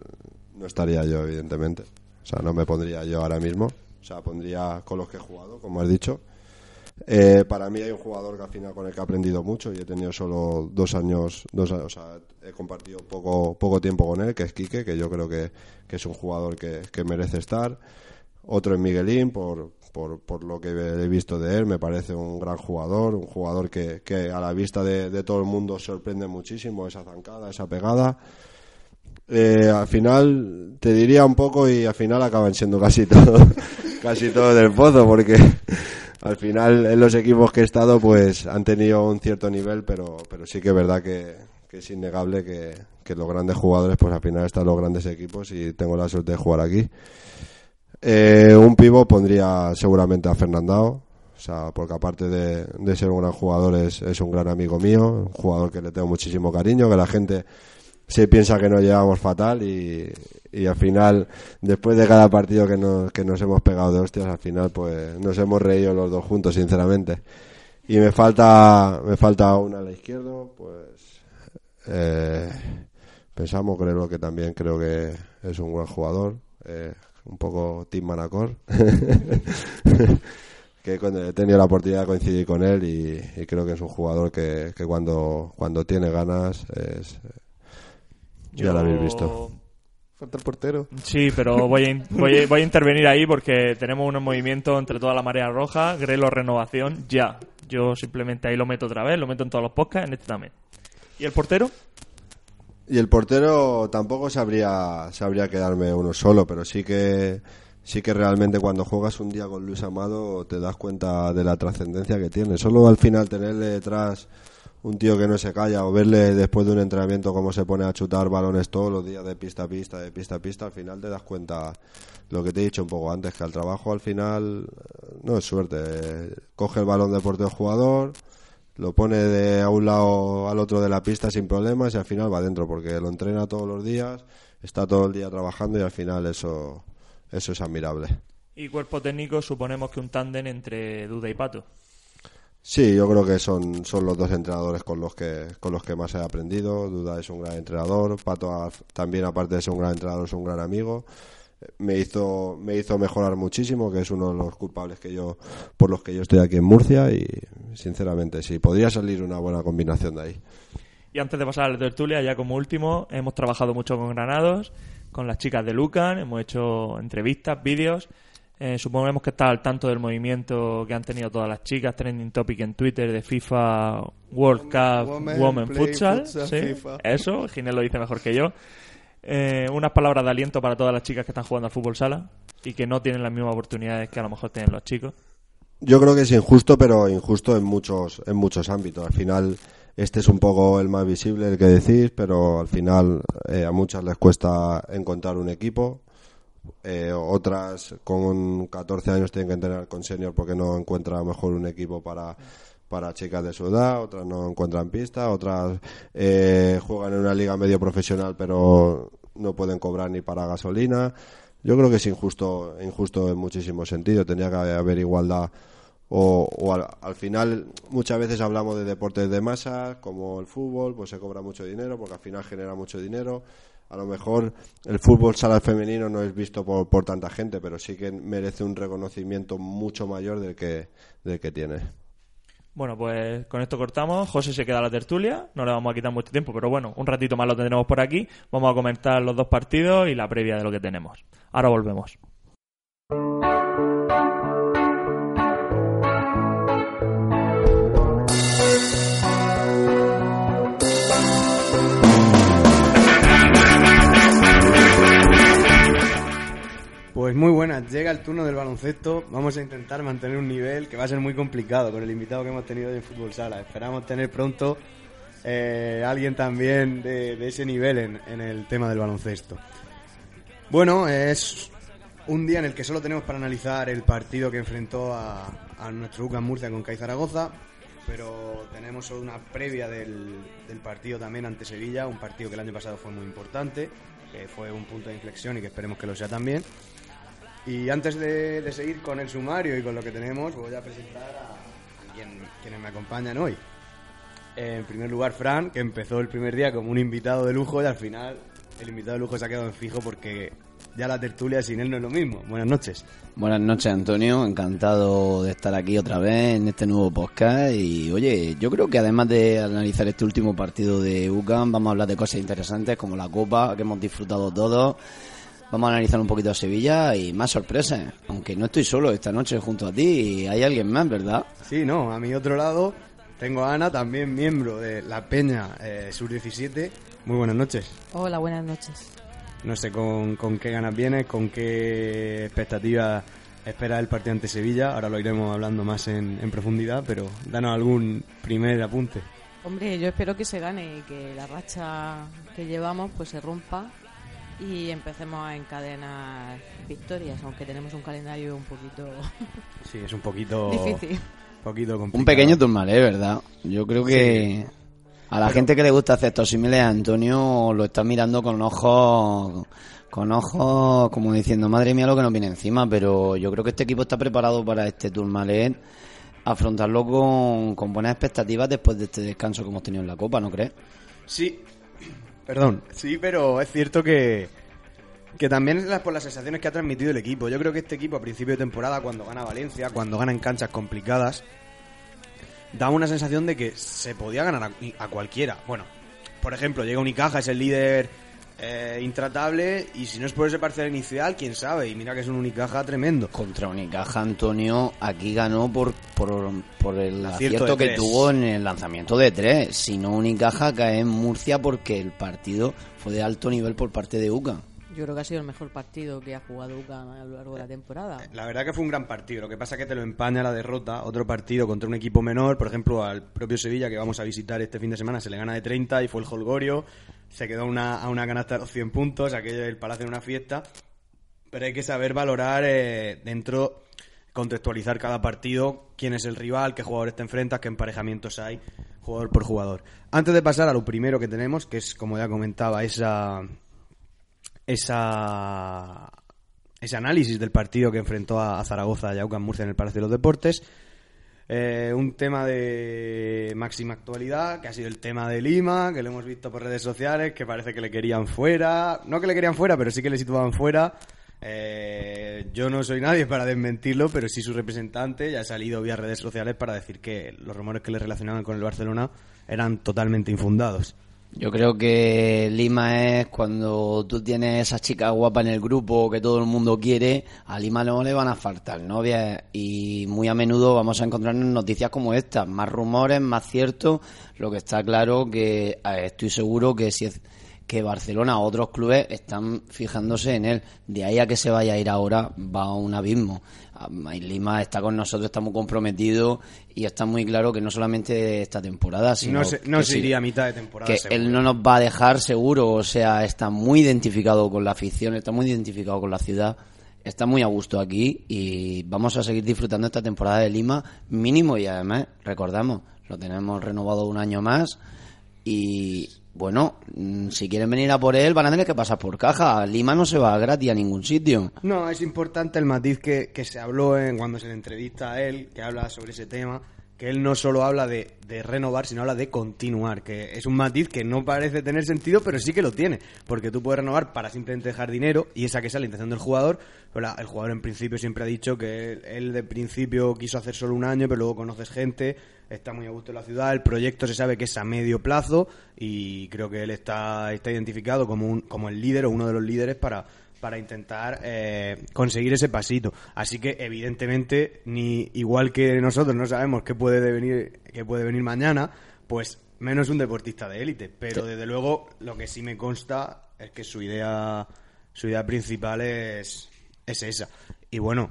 no estaría yo, evidentemente. O sea, no me pondría yo ahora mismo. O sea, pondría con los que he jugado, como has dicho. Eh, para mí hay un jugador que al final con el que he aprendido mucho y he tenido solo dos años, dos años, o sea, he compartido poco, poco tiempo con él, que es Quique, que yo creo que, que es un jugador que, que merece estar. Otro es Miguelín, por, por, por lo que he visto de él, me parece un gran jugador, un jugador que, que a la vista de, de todo el mundo sorprende muchísimo esa zancada, esa pegada. Eh, al final te diría un poco y al final acaban siendo casi todo, casi todo del pozo, porque al final en los equipos que he estado pues han tenido un cierto nivel, pero, pero sí que es verdad que, que es innegable que, que los grandes jugadores pues al final están los grandes equipos y tengo la suerte de jugar aquí. Eh, un pivo pondría seguramente a Fernandao, o sea, porque aparte de, de ser un gran jugador es, es un gran amigo mío, un jugador que le tengo muchísimo cariño, que la gente se piensa que nos llevamos fatal y, y al final, después de cada partido que nos, que nos hemos pegado de hostias, al final pues nos hemos reído los dos juntos, sinceramente. Y me falta, me falta una a la izquierda, pues eh, pensamos, creo que también creo que es un buen jugador, eh, un poco Tim Manacor, que cuando he tenido la oportunidad de coincidir con él y, y creo que es un jugador que, que cuando, cuando tiene ganas es, ya lo habéis visto. Falta el portero. Sí, pero voy a, voy, a, voy a intervenir ahí porque tenemos un movimiento entre toda la marea roja, Grelo Renovación, ya. Yo simplemente ahí lo meto otra vez, lo meto en todos los podcasts, en este también. ¿Y el portero? Y el portero tampoco sabría, sabría quedarme uno solo, pero sí que sí que realmente cuando juegas un día con Luis Amado te das cuenta de la trascendencia que tiene. Solo al final tenerle detrás un tío que no se calla o verle después de un entrenamiento cómo se pone a chutar balones todos los días de pista a pista, de pista a pista, al final te das cuenta lo que te he dicho un poco antes, que al trabajo al final eh, no es suerte. eh, Coge el balón de portero jugador, lo pone de a un lado al otro de la pista sin problemas y al final va adentro porque lo entrena todos los días, está todo el día trabajando y al final eso, eso es admirable. Y cuerpo técnico, suponemos que un tándem entre Duda y Pato. Sí, yo creo que son, son los dos entrenadores con los que con los que más he aprendido. Duda es un gran entrenador, Pato también aparte de ser un gran entrenador es un gran amigo. Me hizo me hizo mejorar muchísimo, que es uno de los culpables que yo por los que yo estoy aquí en Murcia y sinceramente sí podría salir una buena combinación de ahí. Y antes de pasar a la tertulia, ya como último, hemos trabajado mucho con Granados, con las chicas de Lucan, hemos hecho entrevistas, vídeos. Eh, suponemos que está al tanto del movimiento que han tenido todas las chicas, trending topic en Twitter de FIFA World Cup Women Women Futsal. Futsal sí, FIFA. Eso, Ginés lo dice mejor que yo. Eh, unas palabras de aliento para todas las chicas que están jugando al fútbol sala y que no tienen las mismas oportunidades que a lo mejor tienen los chicos. Yo creo que es injusto, pero injusto en muchos, en muchos ámbitos. Al final, este es un poco el más visible, el que decís, pero al final eh, a muchas les cuesta encontrar un equipo. Eh, otras con 14 años tienen que entrenar con senior porque no encuentran mejor un equipo para, para chicas de su edad, otras no encuentran pista, otras eh, juegan en una liga medio profesional pero no pueden cobrar ni para gasolina. Yo creo que es injusto, injusto en muchísimos sentidos. Tendría que haber igualdad. O, o al, al final, muchas veces hablamos de deportes de masa, como el fútbol, pues se cobra mucho dinero, porque al final genera mucho dinero. A lo mejor el fútbol sala femenino no es visto por, por tanta gente, pero sí que merece un reconocimiento mucho mayor del que, del que tiene. Bueno, pues con esto cortamos. José se queda a la tertulia. No le vamos a quitar mucho tiempo, pero bueno, un ratito más lo tendremos por aquí. Vamos a comentar los dos partidos y la previa de lo que tenemos. Ahora volvemos. Pues muy buenas, llega el turno del baloncesto. Vamos a intentar mantener un nivel que va a ser muy complicado con el invitado que hemos tenido hoy en Fútbol Sala. Esperamos tener pronto eh, alguien también de, ese nivel en, el tema del baloncesto. Bueno, es un día en el que solo tenemos para analizar el partido que enfrentó a, a nuestro UCAM Murcia con CAI Zaragoza, pero tenemos una previa del partido también ante Sevilla, un partido que el año pasado fue muy importante, que fue un punto de inflexión y que esperemos que lo sea también. Y antes de, seguir con el sumario y con lo que tenemos, voy a presentar a, quien- quienes me acompañan hoy. En primer lugar, Fran, que empezó el primer día como un invitado de lujo y al final el invitado de lujo se ha quedado en fijo porque ya la tertulia sin él no es lo mismo. Buenas noches. Buenas noches, Antonio. Encantado de estar aquí otra vez en este nuevo podcast. Y oye, yo creo que además de analizar este último partido de UCAM, vamos a hablar de cosas interesantes como la Copa, que hemos disfrutado todos. Vamos a analizar un poquito a Sevilla y más sorpresas. Aunque no estoy solo esta noche junto a ti, y hay alguien más, ¿verdad? Sí, no, a mi otro lado tengo a Ana, también miembro de la Peña eh, Sur 17. Muy buenas noches. Hola, buenas noches. No sé con, con qué ganas vienes, con qué expectativas esperas el partido ante Sevilla. Ahora lo iremos hablando más en, en profundidad, pero danos algún primer apunte. Hombre, yo espero que se gane y que la racha que llevamos pues se rompa y empecemos a encadenar victorias, aunque tenemos un calendario un poquito Sí, es un poquito, difícil. poquito complicado. Un pequeño turmalé, ¿verdad? Yo creo que a la gente que le gusta hacer estos símiles, Antonio lo está mirando con ojos, con ojos como diciendo, madre mía lo que nos viene encima, pero yo creo que este equipo está preparado para este turmalé, afrontarlo con, con buenas expectativas después de este descanso que hemos tenido en la Copa, ¿no crees? Sí, perdón, sí, pero es cierto que, que también es por las sensaciones que ha transmitido el equipo. Yo creo que este equipo a principio de temporada, cuando gana Valencia, cuando gana en canchas complicadas, da una sensación de que se podía ganar a, a cualquiera. Bueno, por ejemplo, llega Unicaja, es el líder eh, intratable, y si no es por ese parcial inicial, quién sabe. Y mira que es un Unicaja tremendo. Contra Unicaja, Antonio, aquí ganó por, por, por el Acierto que tuvo en el lanzamiento de tres. Si no, Unicaja cae en Murcia porque el partido fue de alto nivel por parte de UCA. Yo creo que ha sido el mejor partido que ha jugado UCAM a lo largo de la temporada. La verdad que fue un gran partido. Lo que pasa es que te lo empaña la derrota. Otro partido contra un equipo menor, por ejemplo, al propio Sevilla que vamos a visitar este fin de semana, se le gana de 30 y fue el Holgorio. Se quedó una, a una canasta de los 100 puntos, aquello del Palacio en una fiesta. Pero hay que saber valorar eh, dentro contextualizar cada partido, quién es el rival, qué jugadores te enfrentas, qué emparejamientos hay, jugador por jugador. Antes de pasar a lo primero que tenemos, que es, como ya comentaba, esa, esa, ese análisis del partido que enfrentó a, Zaragoza y a Murcia en el Palacio de los Deportes, eh, un tema de máxima actualidad, que ha sido el tema de Lima, que lo hemos visto por redes sociales, que parece que le querían fuera. No que le querían fuera, pero sí que le situaban fuera. Eh, yo no soy nadie para desmentirlo, pero sí su representante ya ha salido vía redes sociales para decir que los rumores que le relacionaban con el Barcelona eran totalmente infundados. Yo creo que Lima es cuando tú tienes esa chica guapa en el grupo que todo el mundo quiere, a Lima no le van a faltar novias. Y muy a menudo vamos a encontrarnos noticias como estas, más rumores, más cierto, lo que está claro que eh, estoy seguro que si es que Barcelona o otros clubes están fijándose en él. De ahí a que se vaya a ir ahora va a un abismo. Ah, Lima está con nosotros, está muy comprometido y está muy claro que no solamente esta temporada, sino No se, no que se sí, a mitad de temporada. que seguro. él no nos va a dejar seguro, o sea, está muy identificado con la afición, está muy identificado con la ciudad, está muy a gusto aquí y vamos a seguir disfrutando esta temporada de Lima mínimo y además, recordamos, lo tenemos renovado un año más y bueno, mm, si quieren venir a por él van a tener que pasar por caja, Lima no se va gratis a ningún sitio. No, es importante el matiz que, que se habló en, cuando se le entrevista a él, que habla sobre ese tema, que él no solo habla de, renovar, sino habla de continuar, que es un matiz que no parece tener sentido, pero sí que lo tiene, porque tú puedes renovar para simplemente dejar dinero, y esa que es la intención del jugador, el jugador en principio siempre ha dicho que él, él de principio quiso hacer solo un año, pero luego conoces gente, está muy a gusto en la ciudad, el proyecto se sabe que es a medio plazo, y creo que él está, está identificado como, un, como el líder o uno de los líderes para para intentar eh, conseguir ese pasito. Así que, evidentemente, ni igual que nosotros no sabemos qué puede venir, qué puede venir mañana, pues menos un deportista de élite. Pero desde luego, lo que sí me consta es que su idea, su idea principal es, es esa. Y bueno,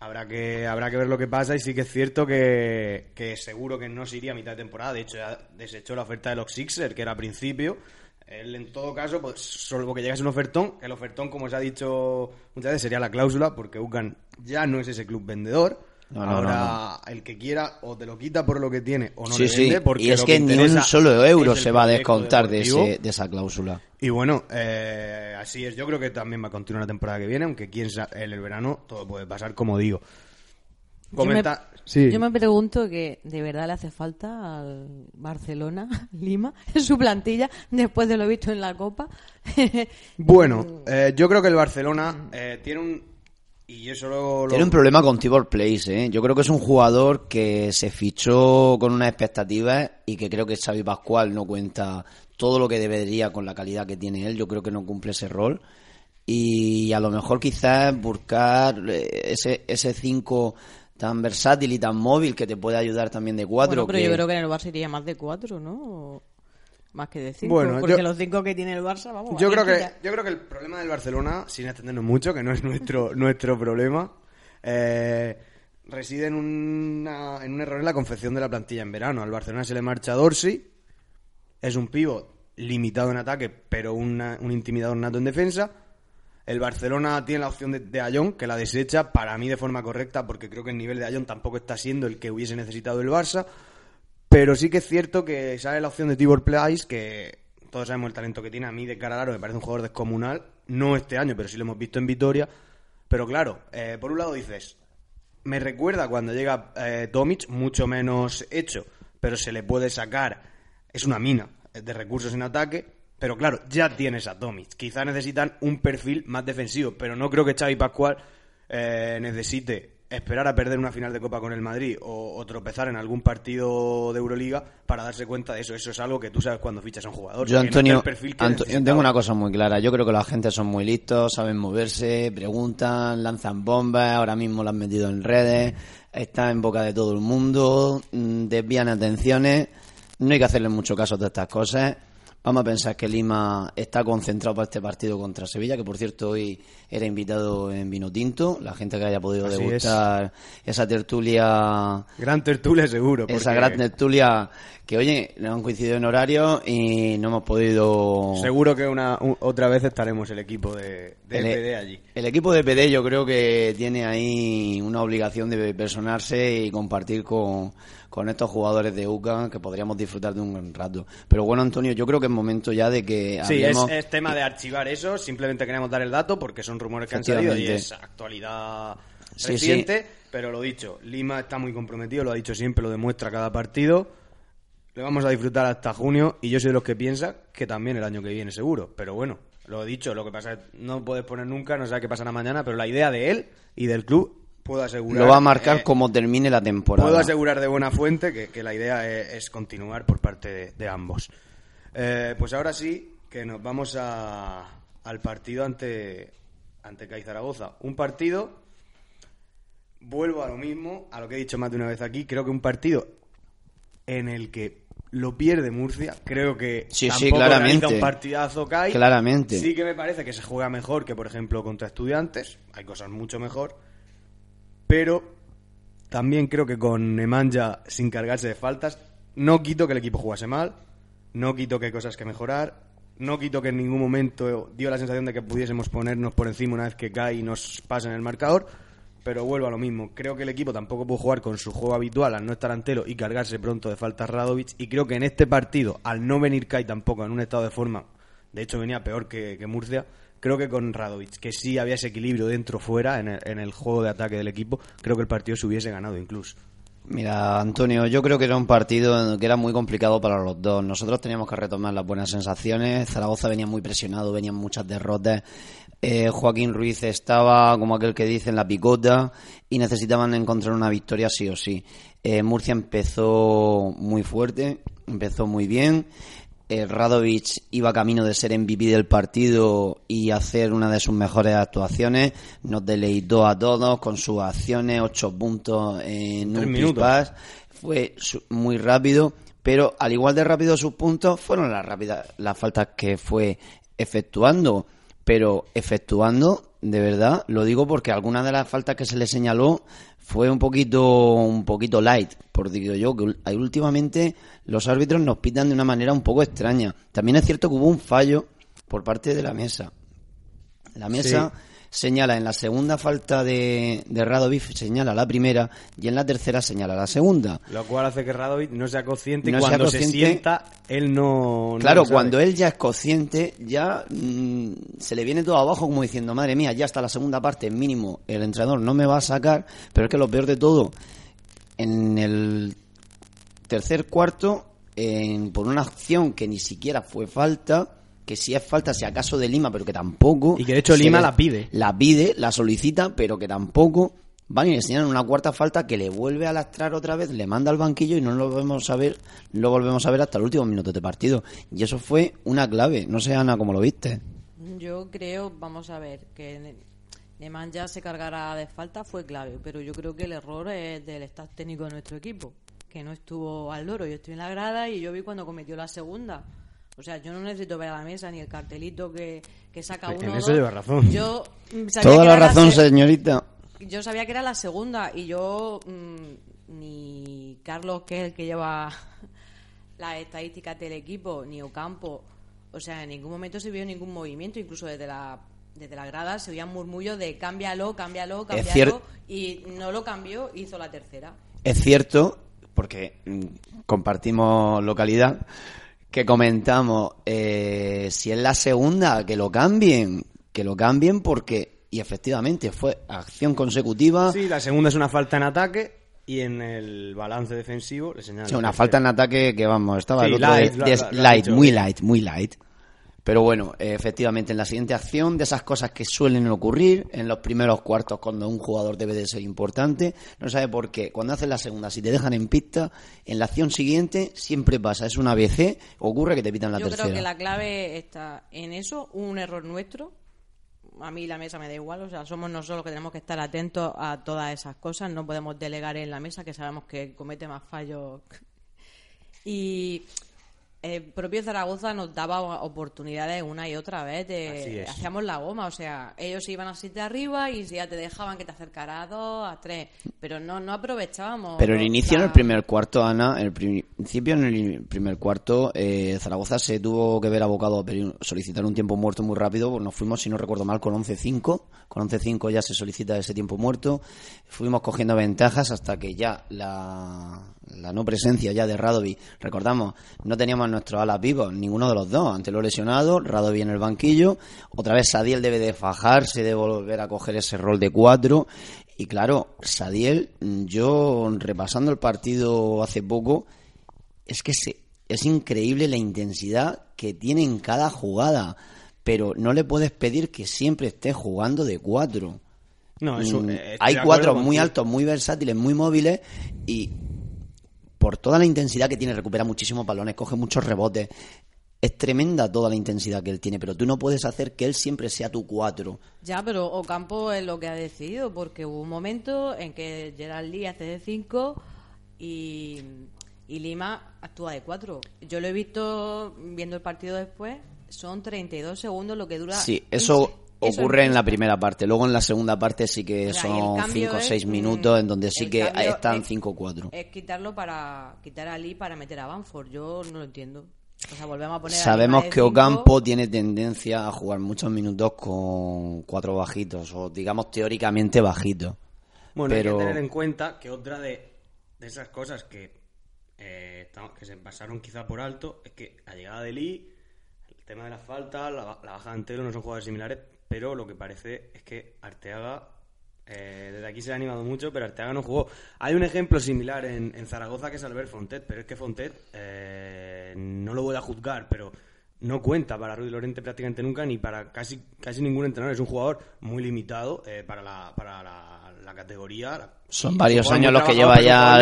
habrá que, habrá que ver lo que pasa y sí que es cierto que, que seguro que no se iría a mitad de temporada. De hecho, ya desechó la oferta de los Sixers, que era a principio. Él, en todo caso, pues solo que llegase un ofertón, que el ofertón, como se ha dicho muchas veces, sería la cláusula, porque UCAN ya no es ese club vendedor. No, no, Ahora, el que quiera o te lo quita por lo que tiene o no sí, le vende, porque y es lo que, ni un solo euro se va a descontar de, ese, de esa cláusula. Y bueno, eh, así es. Yo creo que también va a continuar la temporada que viene, aunque quién sabe, en el verano todo puede pasar, como digo. Comenta... Yo me, Sí. yo me pregunto que de verdad le hace falta al Barcelona, Lima, en su plantilla, después de lo visto en la Copa. Bueno, eh, yo creo que el Barcelona eh, tiene un... Y eso lo... lo- Tiene un problema con Tibor Place, ¿eh? Yo creo que es un jugador que se fichó con unas expectativas y que creo que Xavi Pascual no cuenta todo lo que debería con la calidad que tiene él. Yo creo que no cumple ese rol. Y a lo mejor quizás buscar eh, ese ese 5 tan versátil y tan móvil que te puede ayudar también de cuatro. bueno, pero que- yo creo que en el Barça iría más de cuatro, ¿no? O Más que de cinco. Bueno, porque yo- los cinco que tiene el Barça, vamos. Yo creo que yo creo que el problema del Barcelona, sin extendernos mucho, que no es nuestro nuestro problema, eh, reside en, una- en un error en la confección de la plantilla en verano. Al Barcelona se le marcha Dorsey, es un pívot limitado en ataque, pero una- un intimidador nato en defensa. El Barcelona tiene la opción de, de Ayón, que la desecha para mí de forma correcta, porque creo que el nivel de Ayón tampoco está siendo el que hubiese necesitado el Barça. Pero sí que es cierto que sale la opción de Tibor Place, que todos sabemos el talento que tiene. A mí de cara al aro me parece un jugador descomunal. No este año, pero sí lo hemos visto en Vitoria. Pero claro, eh, por un lado dices, me recuerda cuando llega eh, mucho menos hecho, pero se le puede sacar, es una mina de recursos en ataque, pero claro, ya tienes a Tomic. Quizá necesitan un perfil más defensivo, pero no creo que Xavi Pascual eh, necesite esperar a perder una final de Copa con el Madrid o, o tropezar en algún partido de Euroliga para darse cuenta de eso. Eso es algo que tú sabes cuando fichas a un jugador. Yo, no Antonio, Anto- yo tengo una cosa muy clara. Yo creo que la gente son muy listos, saben moverse, preguntan, lanzan bombas. Ahora mismo la han metido en redes, está en boca de todo el mundo, mm, desvían atenciones. No hay que hacerle mucho caso a todas estas cosas. Vamos a pensar que Lima está concentrado para este partido contra Sevilla, que por cierto hoy era invitado en Vino Tinto. La gente que haya podido Así es. degustar esa tertulia Gran tertulia seguro. esa porque- gran tertulia que oye, no han coincidido en horario y no hemos podido... Seguro que una, otra vez estaremos el equipo de, de El- PD allí. El equipo de PD yo creo que tiene ahí una obligación de personarse y compartir con, con estos jugadores de UCA que podríamos disfrutar de un buen rato. Pero bueno, Antonio, yo creo que es momento ya de que Sí, es, es tema de archivar eso. Simplemente queremos dar el dato porque son rumores que han salido y es actualidad Sí, reciente. Pero lo dicho, Lima está muy comprometido, lo ha dicho siempre, lo demuestra cada partido. Le vamos a disfrutar hasta junio y yo soy de los que piensa que también el año que viene seguro. Pero bueno, lo he dicho, lo que pasa es que no puedes poner nunca, no sabes qué pasará mañana, pero la idea de él y del club puedo asegurar... Lo va a marcar eh, como termine la temporada. Puedo asegurar de buena fuente que, que la idea es, es continuar por parte de, de ambos. Eh, pues ahora sí que nos vamos a- al partido ante, ante CAI Zaragoza. Un partido, vuelvo a lo mismo, a lo que he dicho más de una vez aquí, creo que un partido en el que lo pierde Murcia, creo que Sí, sí, tampoco realiza claramente. un partidazo CAI. Claramente. Sí que me parece que se juega mejor que, por ejemplo, contra estudiantes. Hay cosas mucho mejor. Pero también creo que con Nemanja, sin cargarse de faltas, no quito que el equipo jugase mal. No quito que hay cosas que mejorar. No quito que en ningún momento dio la sensación de que pudiésemos ponernos por encima una vez que cae y nos pasa en el marcador. Pero vuelvo a lo mismo. Creo que el equipo tampoco puede jugar con su juego habitual al no estar antelo y cargarse pronto de faltas Radovic. Y creo que en este partido, al no venir Kai tampoco en un estado de forma, de hecho venía peor que Murcia, creo que con Radovic, que sí había ese equilibrio dentro-fuera en en el juego de ataque del equipo, creo que el partido se hubiese ganado incluso. Mira, Antonio, yo creo que era un partido que era muy complicado para los dos. Nosotros teníamos que retomar las buenas sensaciones. Zaragoza venía muy presionado, venían muchas derrotas. Eh, Joaquín Ruiz estaba, como aquel que dice, en la picota y necesitaban encontrar una victoria sí o sí. Eh, Murcia empezó muy fuerte, empezó muy bien. Eh, Radovic iba camino de ser MVP del partido y hacer una de sus mejores actuaciones. Nos deleitó a todos con sus acciones, ocho puntos en un minutos. Fue muy rápido, pero al igual de rápido sus puntos, fueron las rápidas las faltas que fue efectuando. Pero efectuando, de verdad, lo digo porque alguna de las faltas que se le señaló fue un poquito, un poquito light, por digo yo, que últimamente los árbitros nos pitan de una manera un poco extraña. También es cierto que hubo un fallo por parte de la mesa. La mesa señala en la segunda falta de, de Radovic, señala la primera, y en la tercera señala la segunda. Lo cual hace que Radovic no sea consciente No sea cuando se sienta, él no. Claro, cuando él ya es consciente, ya mm, se le viene todo abajo como diciendo, madre mía, ya hasta la segunda parte, mínimo, el entrenador no me va a sacar, pero es que lo peor de todo, en el tercer cuarto, en- por una acción que ni siquiera fue falta, que si es falta, si acaso de Lima, pero que tampoco. Y que de hecho Lima le- la pide. La pide, la solicita, pero que tampoco. Van y le enseñan una cuarta falta que le vuelve a lastrar otra vez, le manda al banquillo y no lo volvemos a ver, lo volvemos a ver hasta el último minuto de partido. Y eso fue una clave. No sé, Ana, cómo lo viste. Yo creo, vamos a ver, que Ne- Nemanja se cargara de falta fue clave, pero yo creo que el error es del staff técnico de nuestro equipo, que no estuvo al loro. Yo estoy en la grada y yo vi cuando cometió la segunda. O sea, yo no necesito ver a la mesa ni el cartelito que, que saca En uno. o eso lleva razón. Yo mm, sabía Toda que la era razón, se- señorita. yo sabía que era la segunda y yo mm, ni Carlos que es el que lleva las estadísticas del equipo ni Ocampo o sea en ningún momento se vio ningún movimiento incluso desde la desde la grada se oían murmullos de cámbialo cámbialo Es cámbialo cier- y no lo cambió hizo la tercera Es cierto, porque mm, compartimos localidad, que comentamos, eh, si es la segunda, que lo cambien, que lo cambien porque, y efectivamente, fue acción consecutiva. Sí, la segunda es una falta en ataque y en el balance defensivo le señalan. Sí, una falta en ataque que vamos, estaba Sí, el otro light, de- light, muy light, muy light. Pero bueno, eh, efectivamente, en la siguiente acción, de esas cosas que suelen ocurrir en los primeros cuartos cuando un jugador debe de ser importante, no sabe por qué. Cuando haces la segunda, si te dejan en pista, en la acción siguiente siempre pasa, es una ABC, ocurre que te pitan la yo tercera. creo que la clave está en eso un error nuestro a mí la mesa me da igual, o sea, somos nosotros los que tenemos que estar atentos a todas esas cosas, no podemos delegar en la mesa que sabemos que comete más fallos. Y el propio Zaragoza nos daba oportunidades una y otra vez. De, hacíamos la goma, o sea, ellos iban así de arriba y ya te dejaban que te acercara a dos, a tres, pero no, no aprovechábamos. Pero el la- inicio en el primer cuarto, Ana, en el principio en el primer cuarto, eh, Zaragoza se tuvo que ver abocado a solicitar un tiempo muerto muy rápido, pues nos fuimos, si no recuerdo mal, con 11-5, con 11-5 ya se solicita ese tiempo muerto, fuimos cogiendo ventajas hasta que ya la, la no presencia ya de Radovi, recordamos, no teníamos nuestros alas vivos, ninguno de los dos, ante lo lesionado, Radovi en el banquillo, otra vez Sadiel debe de fajarse, de volver a coger ese rol de cuatro, y claro, Sadiel, yo repasando el partido hace poco, es que se, es increíble la intensidad que tiene en cada jugada, pero no le puedes pedir que siempre esté jugando de cuatro. No, eso, eh, Hay cuatro muy altos, muy versátiles, muy móviles y por toda la intensidad que tiene, recupera muchísimos balones, coge muchos rebotes. Es tremenda toda la intensidad que él tiene, pero tú no puedes hacer que él siempre sea tu cuatro. Ya, pero Ocampo es lo que ha decidido, porque hubo un momento en que Gerard Lee hace de 5 y, y Lima actúa de 4. Yo lo he visto viendo el partido después, son 32 segundos lo que dura. Sí, eso eso ocurre es en la primera parte. Luego en la segunda parte sí que O son cambio 5 o es, 6 mm, minutos en donde sí que están es- 5-4. Es quitarlo para quitar a Lee para meter a Banford. Yo no lo entiendo. O sea, volvemos a poner Sabemos que cinco. Ocampo tiene tendencia a jugar muchos minutos con cuatro bajitos, o digamos teóricamente bajitos. Bueno, pero hay que tener en cuenta que otra de, de esas cosas que, eh, estamos- que se pasaron quizá por alto es que la llegada de Lee, el tema de las faltas, la, la baja de no son jugadores similares, pero lo que parece es que Arteaga, eh, desde aquí se ha animado mucho, pero Arteaga no jugó. Hay un ejemplo similar en, Zaragoza que es Albert Fontet, pero es que Fontet eh, no lo voy a juzgar, pero no cuenta para Rudy Lorente prácticamente nunca ni para casi casi ningún entrenador. Es un jugador muy limitado eh, para la, para la, categoría. Son varios años los que lleva ya.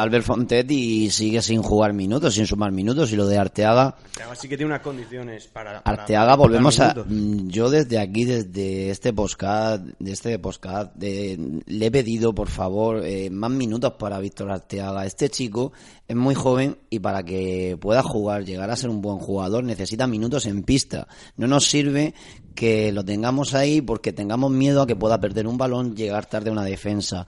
Albert Fontet y sigue sin jugar minutos, sin sumar minutos. Y lo de Arteaga, Arteaga sí que tiene unas condiciones para. para- Arteaga, para volvemos a. mm, Yo desde aquí, desde este podcast, de este podcast, de- le he pedido, por favor, eh, más minutos para Víctor Arteaga. Este chico es muy joven y para que pueda jugar, llegar a ser un buen jugador, necesita minutos en pista. No nos sirve que lo tengamos ahí porque tengamos miedo a que pueda perder un balón, llegar tarde a una defensa.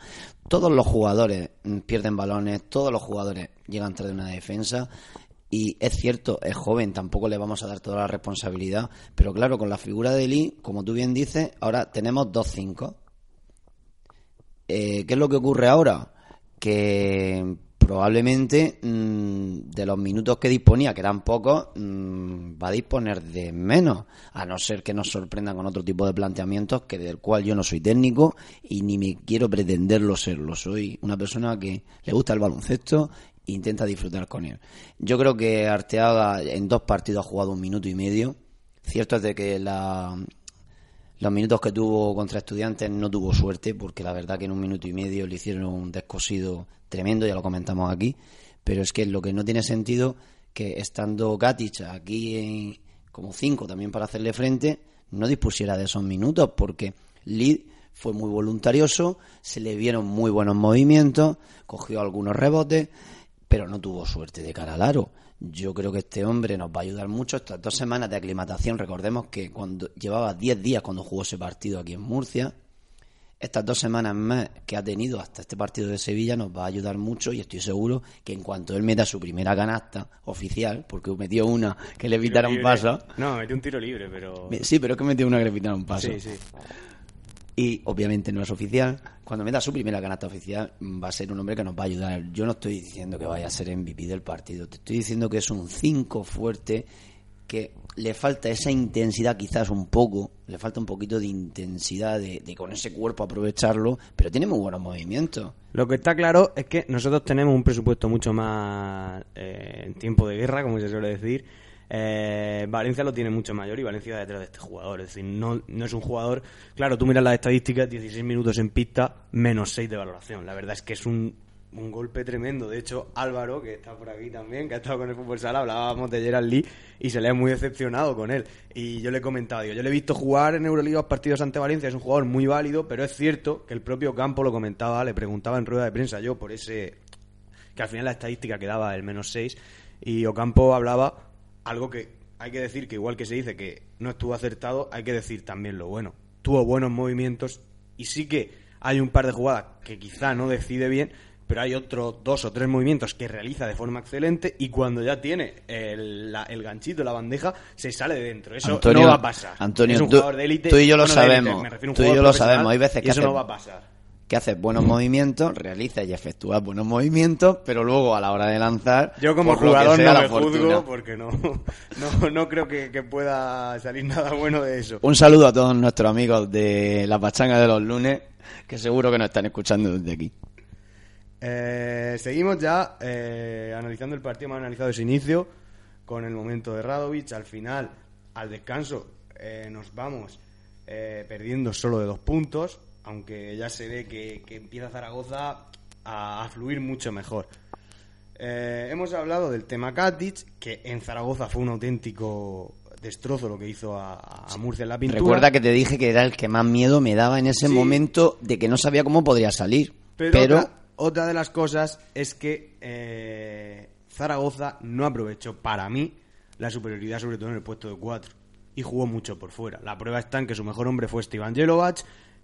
Todos los jugadores mm, pierden balones, todos los jugadores llegan tarde a una defensa. Y es cierto, es joven, tampoco le vamos a dar toda la responsabilidad. Pero claro, con la figura de Lee, como tú bien dices, ahora tenemos 2-5. Eh, ¿Qué es lo que ocurre ahora? Que probablemente mm, de los minutos que disponía, que eran pocos, mm, va a disponer de menos, a no ser que nos sorprenda con otro tipo de planteamientos, que del cual yo no soy técnico y ni me quiero pretenderlo serlo. Soy una persona que le gusta el baloncesto e intenta disfrutar con él. Yo creo que Arteaga en dos partidos ha jugado un minuto y medio. Cierto es de que la, los minutos que tuvo contra estudiantes no tuvo suerte, porque la verdad que en un minuto y medio le hicieron un descosido tremendo, ya lo comentamos aquí. Pero es que lo que no tiene sentido que estando Katic aquí en- como cinco también para hacerle frente, no dispusiera de esos minutos, porque Lid fue muy voluntarioso, se le vieron muy buenos movimientos, cogió algunos rebotes, pero no tuvo suerte de cara al aro. Yo creo que este hombre nos va a ayudar mucho estas dos semanas de aclimatación. Recordemos que cuando llevaba 10 días cuando jugó ese partido aquí en Murcia, estas dos semanas más que ha tenido hasta este partido de Sevilla nos va a ayudar mucho y estoy seguro que en cuanto él meta su primera canasta oficial, porque metió una que le evitaron Libre. paso, No, metió un tiro libre, pero. sí, pero es que metió una que le evitaron paso Sí, sí. Y obviamente no es oficial. Cuando meta su primera canasta oficial, mm, va a ser un hombre que nos va a ayudar. Yo no estoy diciendo que vaya a ser MVP del partido, te estoy diciendo que es un 5 fuerte, que le falta esa intensidad, quizás un poco, le falta un poquito de intensidad de, de con ese cuerpo aprovecharlo, pero tiene muy buenos movimientos. Lo que está claro es que nosotros tenemos un presupuesto mucho más eh, en tiempo de guerra, como se suele decir. Eh, Valencia lo tiene mucho mayor y Valencia va detrás de este jugador. Es decir, no, es un jugador. Claro, tú miras las estadísticas: 16 minutos en pista, menos 6 de valoración. La verdad es que es un, un golpe tremendo. De hecho, Álvaro, que está por aquí también, que ha estado con el fútbol sala, hablábamos de Gerard Lee y se le ha muy decepcionado con él. Y yo le he comentado, digo, yo le he visto jugar en Euroliga partidos ante Valencia, es un jugador muy válido, pero es cierto que el propio campo lo comentaba, le preguntaba en rueda de prensa yo por ese que al final la estadística quedaba el menos 6 y Ocampo hablaba algo que hay que decir que igual que se dice que no estuvo acertado, hay que decir también lo bueno. Tuvo buenos movimientos y sí que hay un par de jugadas que quizá no decide bien, pero hay otros dos o tres movimientos que realiza de forma excelente y cuando ya tiene el, la- el ganchito, la bandeja, se sale de dentro. Eso Antonio, no va a pasar. Antonio, es un tú- jugador de élite. tú y yo lo bueno, sabemos. Tú y yo lo sabemos. Hay veces que eso hace- no va a pasar. Que haces buenos movimientos, realizas y efectúas buenos movimientos, pero luego a la hora de lanzar, Yo como jugador sea no me juzgo porque no, no, no creo que, que pueda salir nada bueno de eso. Un saludo a todos nuestros amigos de la pachanga de los lunes, que seguro que nos están escuchando desde aquí. Eh, seguimos ya eh, analizando el partido, hemos analizado ese inicio con el momento de Radovic. Al final, al descanso, eh, nos vamos eh, perdiendo solo de dos puntos, aunque ya se ve que, que empieza Zaragoza a, a fluir mucho mejor. Eh, hemos hablado del tema Katic, que en Zaragoza fue un auténtico destrozo lo que hizo a, a Murcia en la pintura. Recuerda que te dije que era el que más miedo me daba en ese Sí. momento de que no sabía cómo podría salir. Pero, Pero, otra, otra de las cosas es que eh, Zaragoza no aprovechó para mí la superioridad, sobre todo en el puesto de cuatro, y jugó mucho por fuera. La prueba está en que su mejor hombre fue Stevan Jelovac,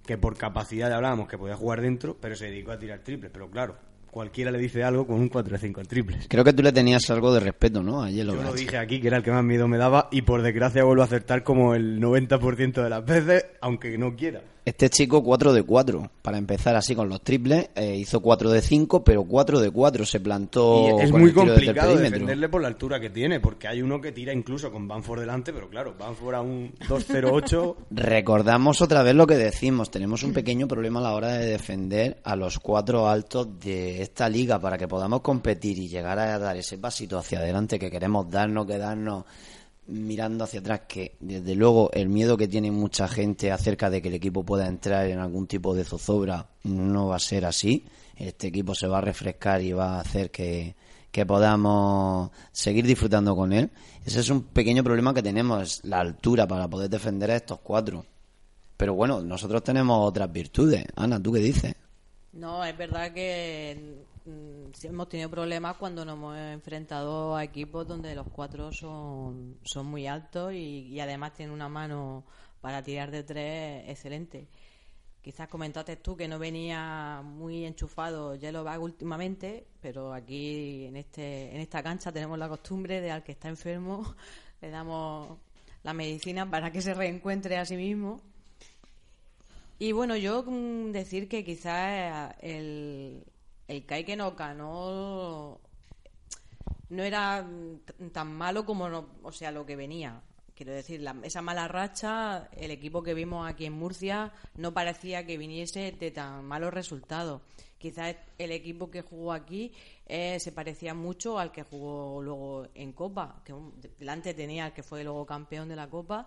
que por capacidad ya hablábamos que podía jugar dentro, pero se dedicó a tirar triples. Pero claro, cualquiera le dice algo con un 4 de 5 en triples. creo que tú le tenías algo de respeto, ¿no? A Yellow Yo lo dije aquí que era el que más miedo me daba y por desgracia vuelvo a acertar como el 90% de las veces, aunque no quiera. Este chico 4 de 4, para empezar así con los triples, eh, hizo 4 de 5, pero 4 de 4 se plantó Y es con muy el tiro complicado defenderle por la altura que tiene, porque hay uno que tira incluso con Banford delante, pero claro, Banford a un 2-0-8. Recordamos otra vez lo que decimos, tenemos un pequeño problema a la hora de defender a los cuatro altos de esta liga para que podamos competir y llegar a dar ese pasito hacia adelante que queremos darnos, quedarnos mirando hacia atrás, que desde luego el miedo que tiene mucha gente acerca de que el equipo pueda entrar en algún tipo de zozobra no va a ser así. Este equipo se va a refrescar y va a hacer que, que podamos seguir disfrutando con él. Ese es un pequeño problema que tenemos, la altura para poder defender a estos cuatro. Pero bueno, nosotros tenemos otras virtudes. Ana, ¿tú qué dices? No, es verdad que sí hemos tenido problemas cuando nos hemos enfrentado a equipos donde los cuatro son, son muy altos y, además tienen una mano para tirar de tres excelente. Quizás comentaste tú que no venía muy enchufado Yellowback últimamente, pero aquí en este en esta cancha tenemos la costumbre de al que está enfermo le damos la medicina para que se reencuentre a sí mismo. Y bueno, yo mm, decir que quizás el, el Kai que nos ganó no era tan malo como no- o sea lo que venía. Quiero decir, esa mala racha, el equipo que vimos aquí en Murcia no parecía que viniese de tan malos resultados. Quizás el equipo que jugó aquí eh, se parecía mucho al que jugó luego en Copa, que delante tenía al que fue luego campeón de la Copa,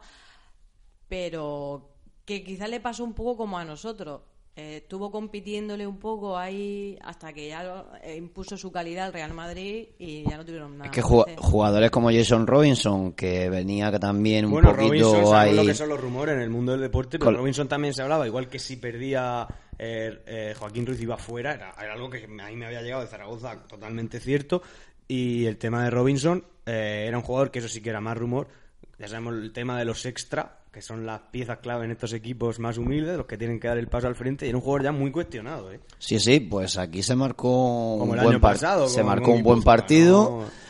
pero que quizás le pasó un poco como a nosotros. Eh, estuvo compitiéndole un poco ahí hasta que ya lo- eh, impuso su calidad al Real Madrid y ya no tuvieron nada. Es que jugadores como Jason Robinson, que venía también un bueno, poquito Robinson, ahí... lo que son los rumores en el mundo del deporte, pero Col- Robinson también se hablaba, igual que si perdía eh, eh, Joaquín Ruiz iba fuera, era, era algo que a mí me había llegado de Zaragoza totalmente cierto. Y el tema de Robinson eh, era un jugador que eso sí que era más rumor. Ya sabemos el tema de los extra, que son las piezas clave en estos equipos más humildes, los que tienen que dar el paso al frente. Y era un jugador ya muy cuestionado, ¿eh? Sí, sí, pues aquí se marcó Como un el buen año pasado. se como marcó un buen partido. ¿no?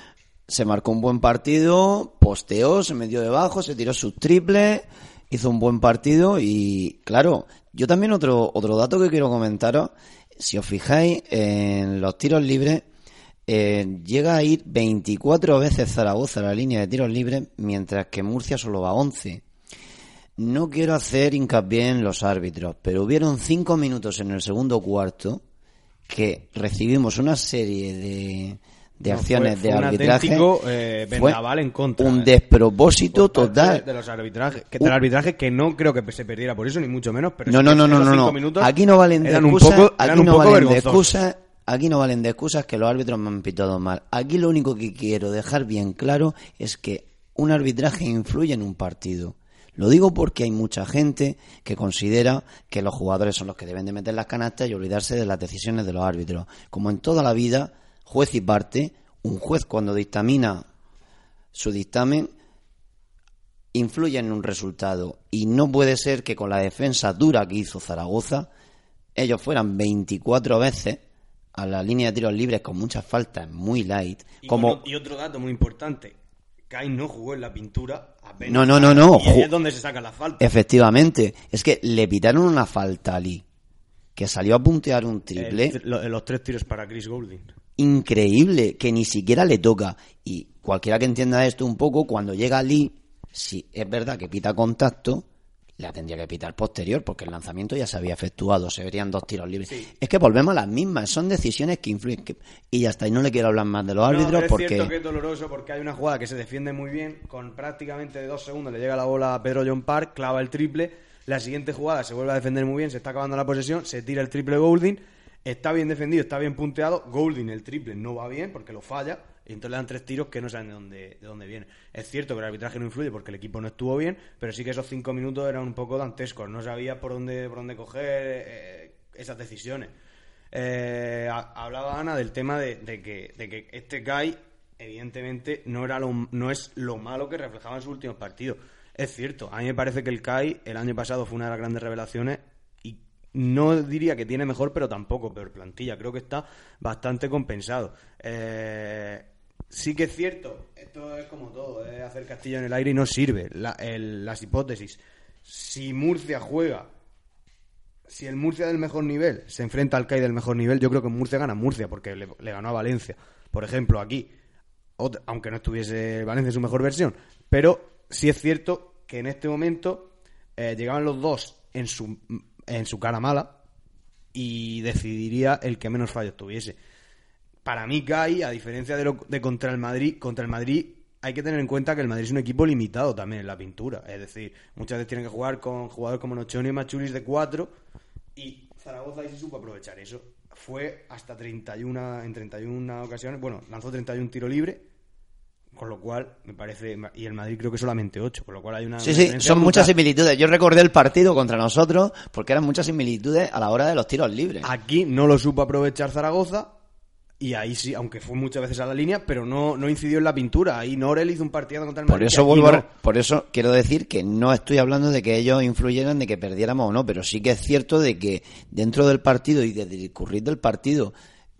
se marcó un buen partido, posteó, se metió debajo, se tiró sus triples, hizo un buen partido y claro, yo también otro otro dato que quiero comentaros, si os fijáis en los tiros libres eh, llega a ir 24 veces Zaragoza a la línea de tiros libres, mientras que Murcia solo va 11. No quiero hacer hincapié en los árbitros, pero hubieron cinco minutos en el segundo cuarto que recibimos una serie de, de No, acciones fue- de fue arbitraje. auténtico, eh, Fue vendaval en contra, Un eh. despropósito total. de los arbitrajes que, del arbitraje que no creo que se perdiera por eso ni mucho menos pero No, no, no, no, no, no. Aquí no valen de excusas, poco, aquí no valen de excusas, aquí no valen de excusas que los árbitros me han pitado mal. Aquí lo único que quiero dejar bien claro es que un arbitraje influye en un partido. Lo digo porque hay mucha gente que considera que los jugadores son los que deben de meter las canastas y olvidarse de las decisiones de los árbitros. Como en toda la vida, juez y parte, un juez cuando dictamina su dictamen influye en un resultado. Y no puede ser que con la defensa dura que hizo Zaragoza, ellos fueran 24 veces a la línea de tiros libres con muchas faltas, muy light. Y, Como, y otro dato muy importante. Kai no jugó en la pintura apenas. No, no, no, no, Y ahí es donde se saca la falta. efectivamente, es que le pitaron una falta a Lee, que salió a puntear un triple. El- los tres tiros para Chris Goulding. increíble que ni siquiera le toca. Y cualquiera que entienda esto un poco, cuando llega Lee, si es verdad que pita contacto, la tendría que pitar posterior, porque el lanzamiento ya se había efectuado, se verían dos tiros libres. Es que volvemos a las mismas, son decisiones que influyen. que- y ya está, y no le quiero hablar más de los No, árbitros pero es porque. cierto que es doloroso porque hay una jugada que se defiende muy bien, con prácticamente dos segundos le llega la bola a Pedro John Park, clava el triple, la siguiente jugada se vuelve a defender muy bien, se está acabando la posesión, se tira el triple Goulding, está bien defendido, está bien punteado, Goulding el triple no va bien porque lo falla, y entonces le dan tres tiros que no saben de dónde, de dónde viene. Es cierto que el arbitraje no influye porque el equipo no estuvo bien, pero sí que esos cinco minutos eran un poco dantescos, no sabía por dónde, por dónde coger eh, esas decisiones. Eh, ha- hablaba Ana del tema de, que, de que este Kai, evidentemente, no, era lo, no es lo malo que reflejaba en sus últimos partidos. Es cierto, a mí me parece que el Kai el año pasado fue una de las grandes revelaciones y no diría que tiene mejor, pero tampoco peor plantilla. Creo que está bastante compensado. Eh, sí que es cierto, esto es como todo, es hacer castillo en el aire y no sirve. La- el- las hipótesis. Si Murcia juega si el Murcia del mejor nivel se enfrenta al CAI del mejor nivel, yo creo que Murcia gana Murcia, porque le, ganó a Valencia. Por ejemplo, aquí, aunque no estuviese Valencia en su mejor versión, pero sí es cierto que en este momento eh, llegaban los dos en su, en su cara mala y decidiría el que menos fallos tuviese. Para mí, CAI, a diferencia de, lo, de contra el Madrid, contra el Madrid hay que tener en cuenta que el Madrid es un equipo limitado también en la pintura. Es decir, muchas veces tienen que jugar con jugadores como Nochoni y Machulis de 4 y Zaragoza ahí se supo aprovechar eso. Fue hasta 31, en 31 ocasiones, bueno, lanzó 31 tiro libre, con lo cual me parece, y el Madrid creo que solamente 8, con lo cual hay una... Sí, sí, son muchas similitudes. Yo recordé el partido contra nosotros porque eran muchas similitudes a la hora de los tiros libres. Aquí no lo supo aprovechar Zaragoza y ahí sí, aunque fue muchas veces a la línea, pero no, no incidió en la pintura. Ahí Norel hizo un partido contra el Por eso vuelvo a no. por eso quiero decir que no estoy hablando de que ellos influyeran de que perdiéramos o no, pero sí que es cierto de que dentro del partido y desde el discurrir del partido,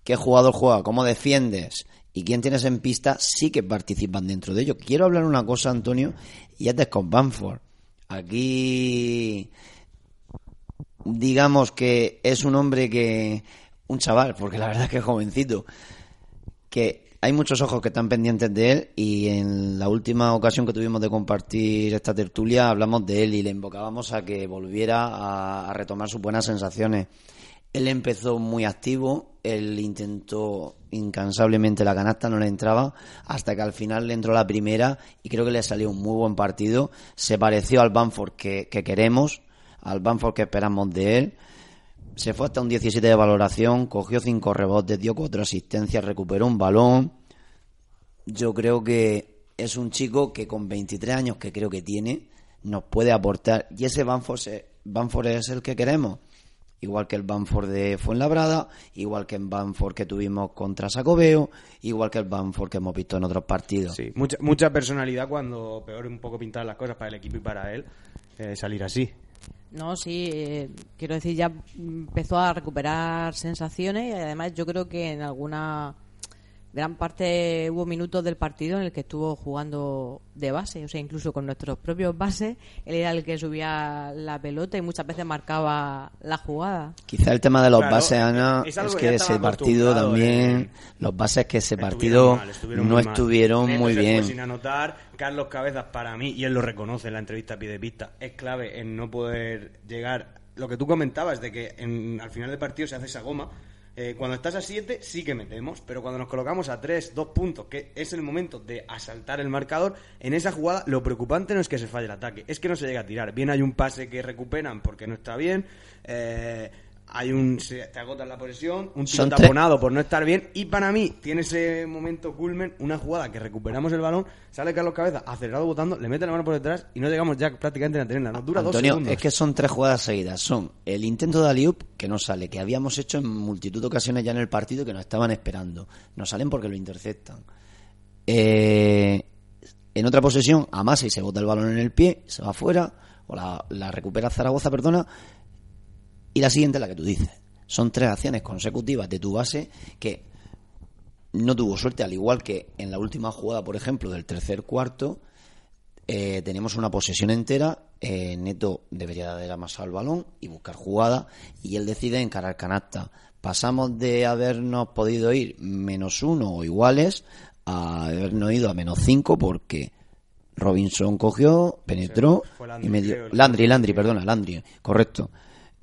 qué jugador juega, cómo defiendes y quién tienes en pista, sí que participan dentro de ello. Quiero hablar una cosa, Antonio, y es de Scott Banford. Aquí digamos que es un hombre que un chaval, porque la verdad es que es jovencito, que hay muchos ojos que están pendientes de él y en la última ocasión que tuvimos de compartir esta tertulia hablamos de él y le invocábamos a que volviera a, retomar sus buenas sensaciones. Él empezó muy activo, él intentó incansablemente la canasta, no le entraba, hasta que al final le entró la primera y creo que le salió un muy buen partido. Se pareció al Banford que, que queremos, al Banford que esperamos de él. Se fue hasta un 17 de valoración, cogió cinco rebotes, dio cuatro asistencias, recuperó un balón. Yo creo que es un chico que con 23 años que creo que tiene, nos puede aportar. Y ese Banford, Banford es el que queremos. Igual que el Banford de Fuenlabrada, igual que el Banford que tuvimos contra Sacobeo, igual que el Banford que hemos visto en otros partidos. Sí, mucha, mucha personalidad cuando peor un poco pintar las cosas para el equipo y para él eh, salir así. No, sí, eh, quiero decir, ya empezó a recuperar sensaciones y además yo creo que en alguna gran parte hubo minutos del partido en el que estuvo jugando de base, o sea, incluso con nuestros propios bases, él era el que subía la pelota y muchas veces marcaba la jugada. Quizá el tema de los Claro, bases, Ana, es que ese partido acostumbrado, también, eh. los bases que ese Estuvieron partido mal, estuvieron no muy estuvieron muy bien. sin anotar. Carlos Cabezas, para mí, y él lo reconoce en la entrevista a pie de pista, es clave en no poder llegar. Lo que tú comentabas de que en- al final del partido se hace esa goma. Eh, cuando estás a 7 sí que metemos, pero cuando nos colocamos a 3, 2 puntos, que es el momento de asaltar el marcador, en esa jugada lo preocupante no es que se falle el ataque, es que no se llega a tirar. Bien hay un pase que recuperan porque no está bien, eh, hay un se te agota la posesión, un tiro tres- taponado por no estar bien y para mí tiene ese momento culmen, una jugada que recuperamos el balón, sale Carlos Cabeza acelerado botando, le mete la mano por detrás y no llegamos ya prácticamente a tenerla, nos dura dos segundos. es que son tres jugadas seguidas. Son el intento de Aliup, que no sale, que habíamos hecho en multitud de ocasiones ya en el partido que nos estaban esperando. No salen porque lo interceptan. Eh, en otra posesión amasa y se bota el balón en el pie, se va afuera, o la, la recupera Zaragoza, perdona, y la siguiente es la que tú dices. Son tres acciones consecutivas de tu base que no tuvo suerte, al igual que en la última jugada, por ejemplo, del tercer cuarto, eh, tenemos una posesión entera. eh, Neto debería dar más al balón y buscar jugada, y él decide encarar canasta. Pasamos de habernos podido ir menos uno o iguales a habernos ido a menos cinco porque Robinson cogió, penetró fue Landry, y el Landry, Landry, perdona, Landry, correcto.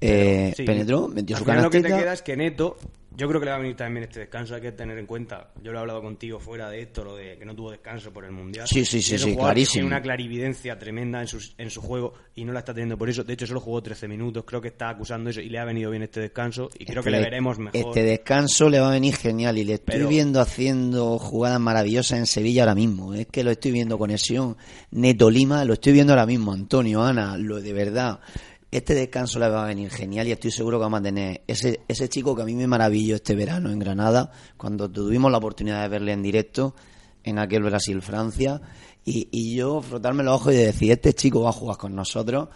Eh, Sí. Penetró, metió Al su final lo que te canastita. queda es que Neto, yo creo que le va a venir también este descanso, hay que tener en cuenta, yo lo he hablado contigo fuera de esto, lo de que no tuvo descanso por el Mundial. Sí, sí, sí, sí, clarísimo. Tiene una clarividencia tremenda en, sus- en su juego y no la está teniendo por eso. De hecho, solo jugó 13 minutos, creo que está acusando eso y le ha venido bien este descanso y creo que le Este- veremos mejor. Este descanso le va a venir genial y le estoy Pero- viendo haciendo jugadas maravillosas en Sevilla ahora mismo. Es que lo estoy viendo conexión Neto Lima, lo estoy viendo ahora mismo. Antonio, Ana, lo de verdad. Este descanso le va a venir genial y estoy seguro que vamos a tener ese, ese chico que a mí me maravilló este verano en Granada, cuando tuvimos la oportunidad de verle en directo en aquel Brasil-Francia. Y, y yo frotarme los ojos y decir, este chico va a jugar con nosotros.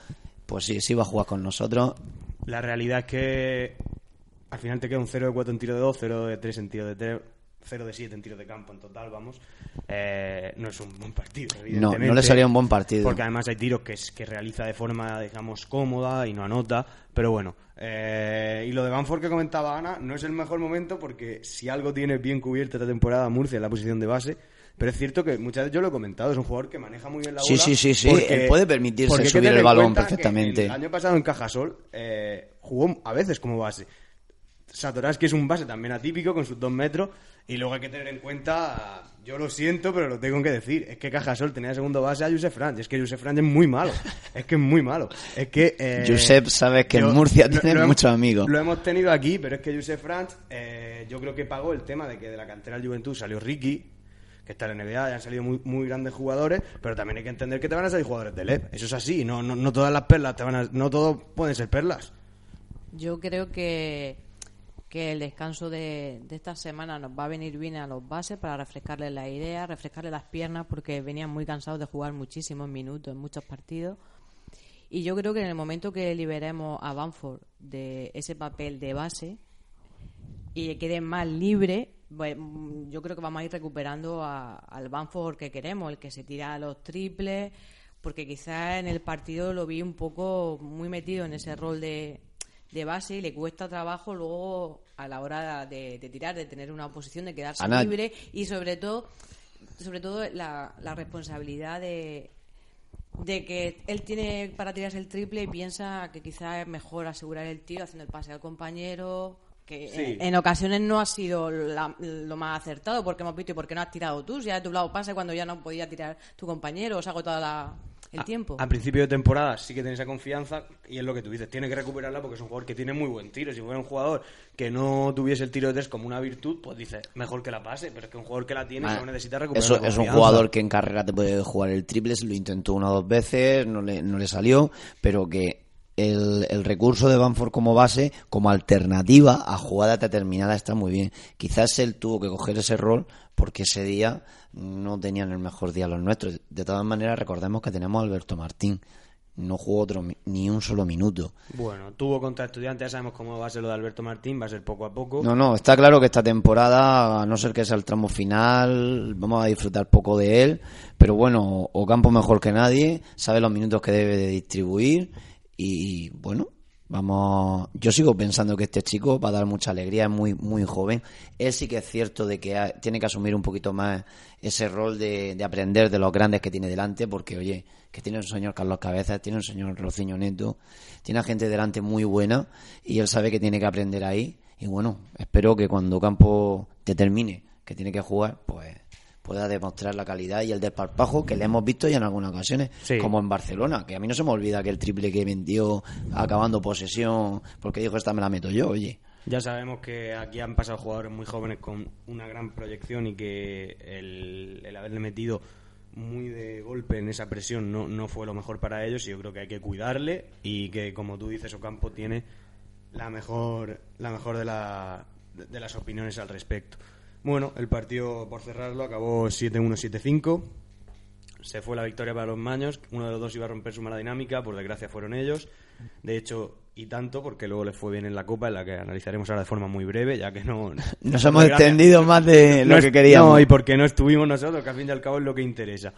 Pues sí, sí va a jugar con nosotros. La realidad es que al final te queda un 0 de 4 en tiro de 2, 0 de 3 en tiro de 3, 0 de 7 en tiro de campo en total, vamos. Eh, no es un buen partido, No, evidentemente. no le salía un buen partido. Porque además hay tiros que, es- que realiza de forma, digamos, cómoda y no anota. Pero bueno, eh, y lo de Banford que comentaba Ana, no es el mejor momento porque si algo tiene bien cubierta esta temporada Murcia en la posición de base. Pero es cierto que muchas veces yo lo he comentado, es un jugador que maneja muy bien la Sí, bola. sí, sí, sí, él puede permitirse subir el balón perfectamente. El año pasado en Cajasol eh, jugó a veces como base. Satoraski es un base también atípico con sus dos metros. Y luego hay que tener en cuenta, yo lo siento, pero lo tengo que decir, es que Cajasol tenía de segundo base a Josef Franz. Es que Josef Franz es muy malo. Es que es muy malo. Es que. eh, Josep, sabes que en Murcia lo- tienes lo hemos- muchos amigos. Lo hemos tenido aquí, pero es que Josef Franz, eh, yo creo que pagó el tema de que de la cantera del Juventud salió Ricky, que está en la NBA, y han salido muy, muy grandes jugadores, pero también hay que entender que te van a salir jugadores de LEP. Eso es así, no, no, no todas las perlas te van a, no todo pueden ser perlas. Yo creo que, que el descanso de, esta semana nos va a venir bien a los bases para refrescarles la idea, refrescarles las piernas, porque venían muy cansados de jugar muchísimos minutos en muchos partidos. Y yo creo que en el momento que liberemos a Banford de ese papel de base y quede más libre, pues, mm, yo creo que vamos a ir recuperando al Banford que queremos, el que se tira a los triples, porque quizás en el partido lo vi un poco muy metido en ese rol de, de base y le cuesta trabajo luego a la hora de, de tirar, de tener una posición, de quedarse Ana- libre y sobre todo, sobre todo la, la responsabilidad de, de que él tiene para tirarse el triple y piensa que quizás es mejor asegurar el tiro haciendo el pase al compañero que Sí. en, en ocasiones no ha sido la- lo más acertado porque hemos visto y porque no has tirado tú si has doblado pase cuando ya no podía tirar tu compañero o se ha agotado la- el tiempo A principio de temporada sí que tiene esa confianza y es lo que tú dices, tiene que recuperarla porque es un jugador que tiene muy buen tiro. Si fuera un jugador que no tuviese el tiro de tres como una virtud, pues dices, mejor que la pase, pero es que un jugador que la tiene Ah, solo necesita recuperar Eso la es un jugador que en carrera te puede jugar el triple, lo intentó una o dos veces, no le, no le salió, pero que el, el recurso de Banford como base, como alternativa a jugadas determinadas está muy bien. Quizás él tuvo que coger ese rol porque ese día no tenían el mejor día los nuestros. De todas maneras, recordemos que tenemos a Alberto Martín. No jugó otro, ni un solo minuto. Bueno, tuvo contra estudiantes, ya sabemos cómo va a ser lo de Alberto Martín, va a ser poco a poco. No, no, está claro que esta temporada, a no ser que sea el tramo final, vamos a disfrutar poco de él, pero bueno, Ocampo mejor que nadie, sabe los minutos que debe de distribuir y bueno, vamos, yo sigo pensando que este chico va a dar mucha alegría, es muy muy joven. Él sí que es cierto de que ha- tiene que asumir un poquito más ese rol de, de aprender de los grandes que tiene delante, porque oye, que tiene un señor Carlos Cabezas, tiene un señor Rociño Neto, tiene a gente delante muy buena y él sabe que tiene que aprender ahí. Y bueno, espero que cuando Campo determine que tiene que jugar, pues pueda demostrar la calidad y el desparpajo que le hemos visto ya en algunas ocasiones, Sí. como en Barcelona, que a mí no se me olvida que el triple que vendió acabando posesión, porque dijo esta me la meto yo, oye. Ya sabemos que aquí han pasado jugadores muy jóvenes con una gran proyección y que el, el haberle metido muy de golpe en esa presión no, no fue lo mejor para ellos y yo creo que hay que cuidarle y que como tú dices Ocampo tiene la mejor la mejor de, la, de, de las opiniones al respecto. Bueno, el partido por cerrarlo acabó 7-1-7-5. se fue la victoria para los Maños. Uno de los dos iba a romper su mala dinámica, por desgracia fueron ellos. De hecho, y tanto, porque luego les fue bien en la Copa, en la que analizaremos ahora de forma muy breve, ya que no... Nos hemos extendido más de lo no que queríamos. No, y porque no estuvimos nosotros, que al fin y al cabo es lo que interesa.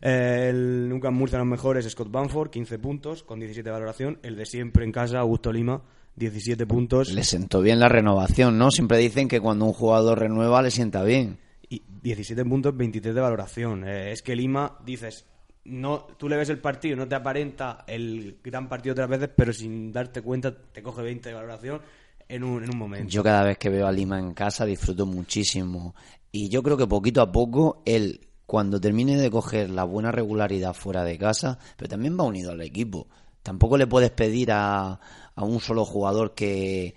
Eh, el Nunca Murcia los mejores, Scott Banford, 15 puntos, con 17 de valoración. El de siempre en casa, Augusto Lima, 17 puntos. Le sentó bien la renovación, ¿no? Siempre dicen que cuando un jugador renueva le sienta bien. Y 17 puntos, 23 de valoración. Eh, es que Lima, dices, no, tú le ves el partido, no te aparenta el gran partido otras veces, pero sin darte cuenta te coge 20 de valoración en un, en un momento. Yo cada vez que veo a Lima en casa disfruto muchísimo. Y yo creo que poquito a poco él, cuando termine de coger la buena regularidad fuera de casa, pero también va unido al equipo. Tampoco le puedes pedir a, a un solo jugador que,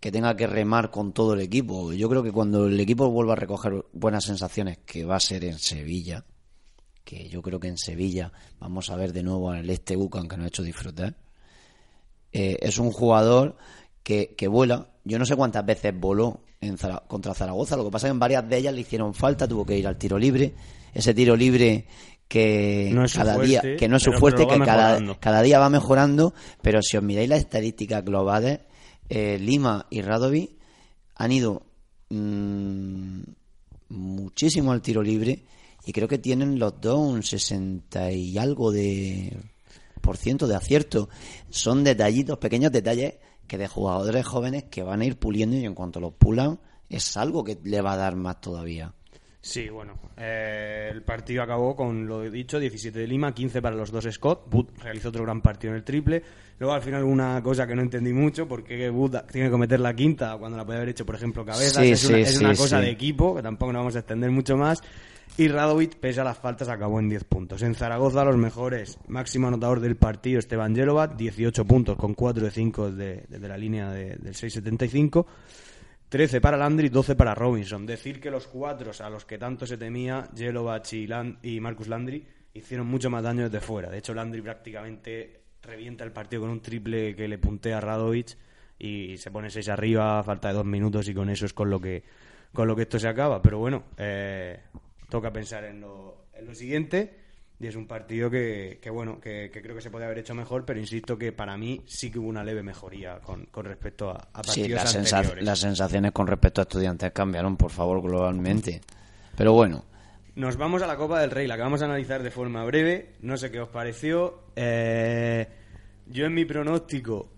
que tenga que remar con todo el equipo. Yo creo que cuando el equipo vuelva a recoger buenas sensaciones, que va a ser en Sevilla, que yo creo que en Sevilla vamos a ver de nuevo al este Bucan que nos ha hecho disfrutar. Eh, es un jugador que, que vuela. Yo no sé cuántas veces voló en Zara- contra Zaragoza. Lo que pasa es que en varias de ellas le hicieron falta, tuvo que ir al tiro libre. Ese tiro libre que No cada fuerte, día, que no es su fuerte, que cada, cada día va mejorando. Pero si os miráis las estadísticas globales, eh, Lima y Radovi han ido mm, muchísimo al tiro libre y creo que tienen los dos un 60 y algo de por ciento de acierto. Son detallitos, pequeños detalles que de jugadores jóvenes que van a ir puliendo y en cuanto los pulan es algo que le va a dar más todavía. Sí, bueno, eh, el partido acabó con lo dicho, 17 de Lima, 15 para los dos Scott. Wood realizó otro gran partido en el triple. Luego al final una cosa que no entendí mucho, porque Wood tiene que cometer la quinta cuando la podía haber hecho, por ejemplo, cabeza. Sí, es una, sí, es una cosa de equipo, que tampoco nos vamos a extender mucho más. Y Radovic, pese a las faltas, acabó en 10 puntos. En Zaragoza, los mejores, máximo anotador del partido, Esteban Jelovat, 18 puntos con 4 de 5 de- desde la línea de- del 6.75. 13 para Landry, 12 para Robinson. Decir que los cuatro a los que tanto se temía, Jelovac y, y Marcus Landry, hicieron mucho más daño desde fuera. De hecho, Landry prácticamente revienta el partido con un triple que le puntea a Radovic y se pone 6 arriba falta de dos minutos y con eso es con lo que, con lo que esto se acaba. Pero bueno, eh, toca pensar en lo, en lo siguiente. Y es un partido que, que bueno, que, que creo que se puede haber hecho mejor, pero insisto que para mí sí que hubo una leve mejoría con, con respecto a, a partidos Sí, las, anteriores. las sensaciones con respecto a estudiantes cambiaron, por favor, globalmente. Pero bueno, Nos vamos a la Copa del Rey, la que vamos a analizar de forma breve. No sé qué os pareció. Eh, yo en mi pronóstico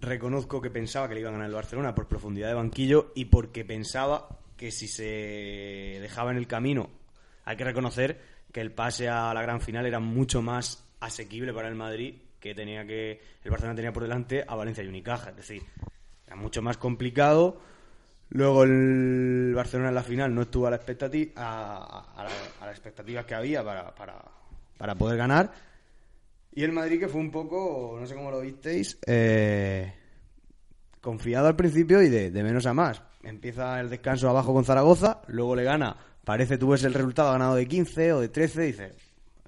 reconozco que pensaba que le iba a ganar el Barcelona por profundidad de banquillo y porque pensaba que si se dejaba en el camino, hay que reconocer que el pase a la gran final era mucho más asequible para el Madrid que tenía que el Barcelona tenía por delante a Valencia y Unicaja, es decir, era mucho más complicado. Luego el Barcelona en la final no estuvo a la expectativa a, a la- a las expectativas que había para, para, para poder ganar. Y el Madrid que fue un poco, no sé cómo lo visteis, eh, confiado al principio y de menos a más. Empieza el descanso abajo con Zaragoza, luego le gana, parece tú ves el resultado, ganado de 15 o de 13, dices,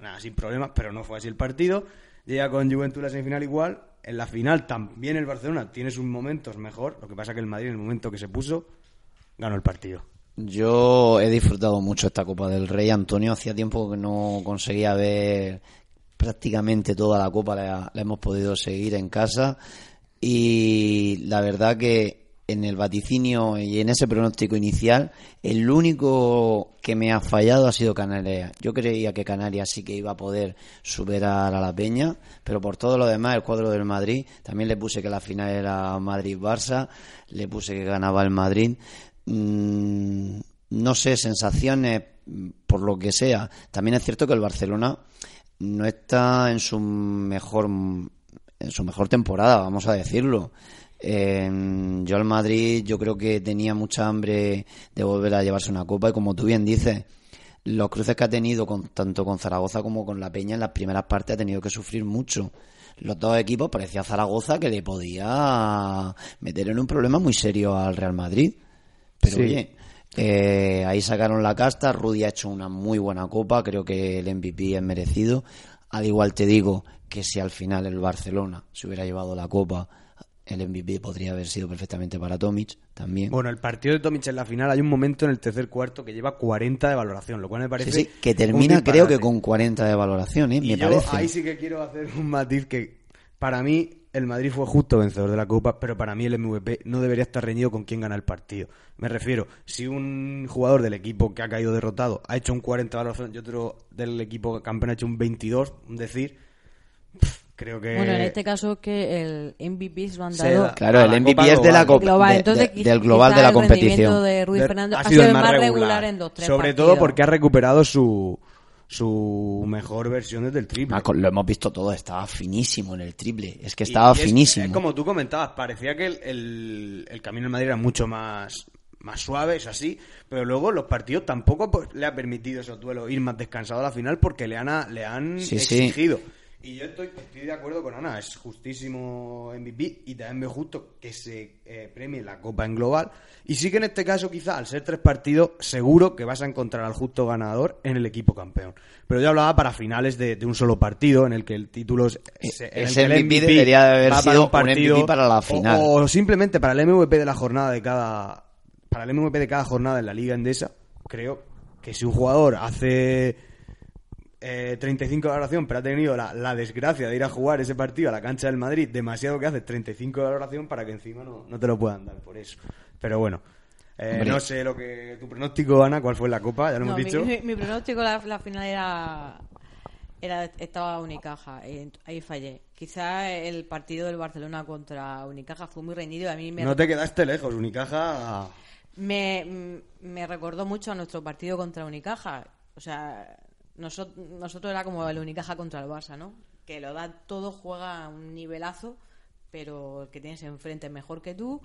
nada, sin problemas, pero no fue así el partido. Llega con Juventud la semifinal igual, en la final también el Barcelona tiene sus momentos mejor, lo que pasa que el Madrid en el momento que se puso, ganó el partido. yo he disfrutado mucho esta Copa del Rey. Antonio, hacía tiempo que no conseguía ver prácticamente toda la Copa, la hemos podido seguir en casa. Y la verdad que en el vaticinio y en ese pronóstico inicial, el único que me ha fallado ha sido Canarias. Yo creía que Canarias sí que iba a poder superar a la Peña, pero por todo lo demás, el cuadro del Madrid, también le puse que la final era Madrid-Barça, le puse que ganaba el Madrid. Mm, no sé, sensaciones, por lo que sea. También es cierto que el Barcelona no está en su mejor en su mejor temporada, vamos a decirlo. Eh, yo al Madrid yo creo que tenía mucha hambre de volver a llevarse una copa y como tú bien dices, los cruces que ha tenido con, tanto con Zaragoza como con la Peña en las primeras partes ha tenido que sufrir mucho. Los dos equipos parecía Zaragoza que le podía meter en un problema muy serio al Real Madrid. Pero Sí. oye, eh, ahí sacaron la casta, Rudy ha hecho una muy buena copa, creo que el MVP es merecido. Al igual te digo que si al final el Barcelona se hubiera llevado la copa, el MVP podría haber sido perfectamente para Tomic también. Bueno, el partido de Tomic en la final hay un momento en el tercer cuarto que lleva 40 de valoración, lo cual me parece. Sí, sí, que termina creo que con 40 de valoración, ¿eh? Y me yo parece. ahí sí que quiero hacer un matiz que para mí el Madrid fue justo vencedor de la Copa, pero para mí el MVP no debería estar reñido con quién gana el partido. Me refiero, si un jugador del equipo que ha caído derrotado ha hecho un 40 de valoración y otro del equipo campeón ha hecho un 22, un decir, pff, creo que... Bueno, en este caso es que el MVP se lo han dado da- Claro, el MVP es de la global. Copa global. de- Entonces, de- del global de la el competición. de Ruiz Fernando ha sido el más regular, regular en dos, tres sobre todo porque ha recuperado su, su mejor versión desde el triple. Ah, lo hemos visto todo, estaba finísimo en el triple. Es que estaba y es- finísimo. Es como tú comentabas, parecía que el, el- el camino en Madrid era mucho más, más suave, es así, pero luego los partidos tampoco pues, le ha permitido esos duelos ir más descansado a la final porque le han, le han Sí, sí. Y yo estoy, estoy de acuerdo con Ana, es justísimo MVP y también veo justo que se eh, premie la Copa en global. Y sí que en este caso, quizá al ser tres partidos, seguro que vas a encontrar al justo ganador en el equipo campeón. Pero yo hablaba para finales de, de un solo partido, en el que el título es, se- en el el MVP debería de haber sido un un partido, MVP para la o- final. O, simplemente para el MVP de la jornada de cada. Para el MVP de cada jornada en la Liga Endesa, creo que si un jugador hace eh, 35 de valoración, pero ha tenido la, la desgracia de ir a jugar ese partido a la cancha del Madrid, demasiado que hace 35 de valoración para que encima no, no te lo puedan dar por eso. Pero bueno. eh, no sé lo que tu pronóstico, Ana, cuál fue la copa, ya lo No, hemos dicho. mi- mi pronóstico la, la final era, era estaba Unicaja, eh, ahí fallé. Quizá el partido del Barcelona contra Unicaja fue muy reñido y a mí me, No te quedaste lejos, Unicaja. me, me recordó mucho a nuestro partido contra Unicaja. O sea, nosotros, nosotros era como el Unicaja contra el Barça, ¿no? Que lo da todo, juega a un nivelazo, pero el que tienes enfrente es mejor que tú,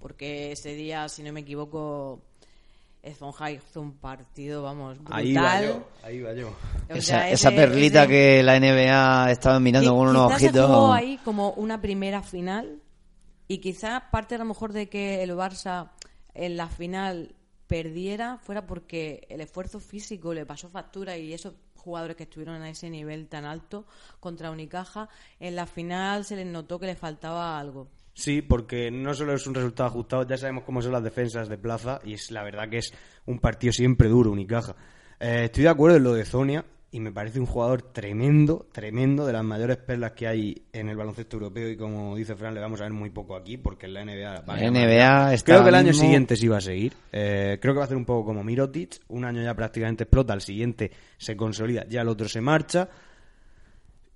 porque ese día, si no me equivoco, Esponja hizo un partido, vamos, brutal. Ahí va yo, ahí va yo. O Esa, sea, esa ese- perlita ese- que la NBA estaba mirando con unos quizás se ojitos. jugó ahí como una primera final y quizá parte a lo mejor de que el Barça en la final perdiera fuera porque el esfuerzo físico le pasó factura y esos jugadores que estuvieron a ese nivel tan alto contra Unicaja en la final se les notó que les faltaba algo. Sí, porque no solo es un resultado ajustado, ya sabemos cómo son las defensas de plaza y es la verdad que es un partido siempre duro, Unicaja. Eh, estoy de acuerdo en lo de Zonia y me parece un jugador tremendo, tremendo, de las mayores perlas que hay en el baloncesto europeo y como dice Fran, le vamos a ver muy poco aquí porque en la NBA... La NBA está Creo que el año mismo- siguiente sí va a seguir. Eh, creo que va a hacer un poco como Mirotic, un año ya prácticamente explota, al siguiente se consolida, ya el otro se marcha.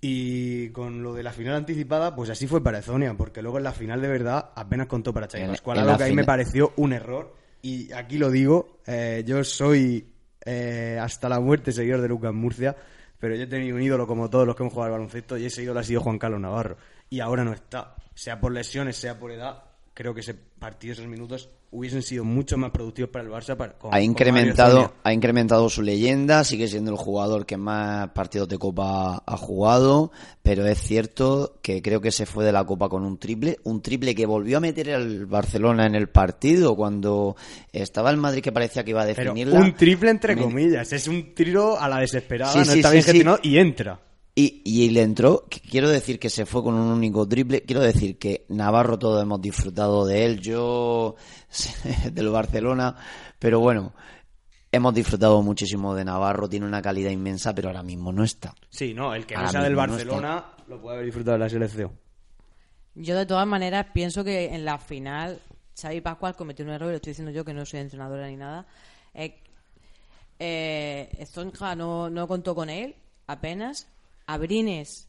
Y con lo de la final anticipada, pues así fue para Ezonia, porque luego en la final de verdad apenas contó para Chay Pascual, algo que a mí me pareció un error. Y aquí lo digo, eh, yo soy eh, hasta la muerte seguidor de Lucas Murcia, pero yo he tenido un ídolo como todos los que hemos jugado al baloncesto y ese ídolo ha sido Juan Carlos Navarro. Y ahora no está, sea por lesiones, sea por edad, creo que ese partido, esos minutos, hubiesen sido mucho más productivos para el Barça. Para, con- ha incrementado, ha incrementado su leyenda, sigue siendo el jugador que más partidos de Copa ha jugado, pero es cierto que creo que se fue de la Copa con un triple, un triple que volvió a meter al Barcelona en el partido cuando estaba el Madrid que parecía que iba a Pero definirla. un triple entre comillas, es un tiro a la desesperada, Sí, no sí, está sí, bien gestionado y entra. Y, y le entró, que quiero decir que se fue con un único triple, quiero decir que Navarro todos hemos disfrutado de él, yo del Barcelona, pero bueno, hemos disfrutado muchísimo de Navarro, tiene una calidad inmensa, pero ahora mismo no está. Sí, no, el que no Ahora sea del no Barcelona lo puede haber disfrutado de la selección. Yo de todas maneras pienso que en la final Xavi Pascual cometió un error, y lo estoy diciendo yo que no soy entrenadora ni nada. Eh, eh, Estonja no, no contó con él apenas. Abrines,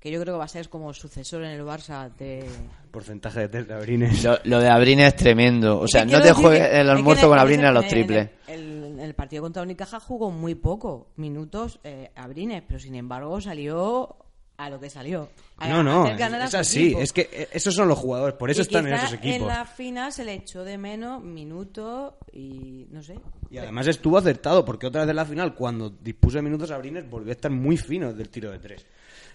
que yo creo que va a ser como sucesor en el Barça de... Porcentaje de test de Abrines. Lo, lo de Abrines es tremendo, o sea, no te juegues el almuerzo con el- Abrines a los triples. En el, en el partido contra Unicaja jugó muy poco minutos eh, Abrines, pero sin embargo salió a lo que salió. A- No, no, a es así. equipo. Es que eh, esos son los jugadores, por eso Y están en esos equipos. En la final se le echó de menos minutos y no sé. Y además estuvo acertado, porque otra vez en la final, cuando dispuso de minutos Abrines, volvió a estar muy fino del tiro de tres.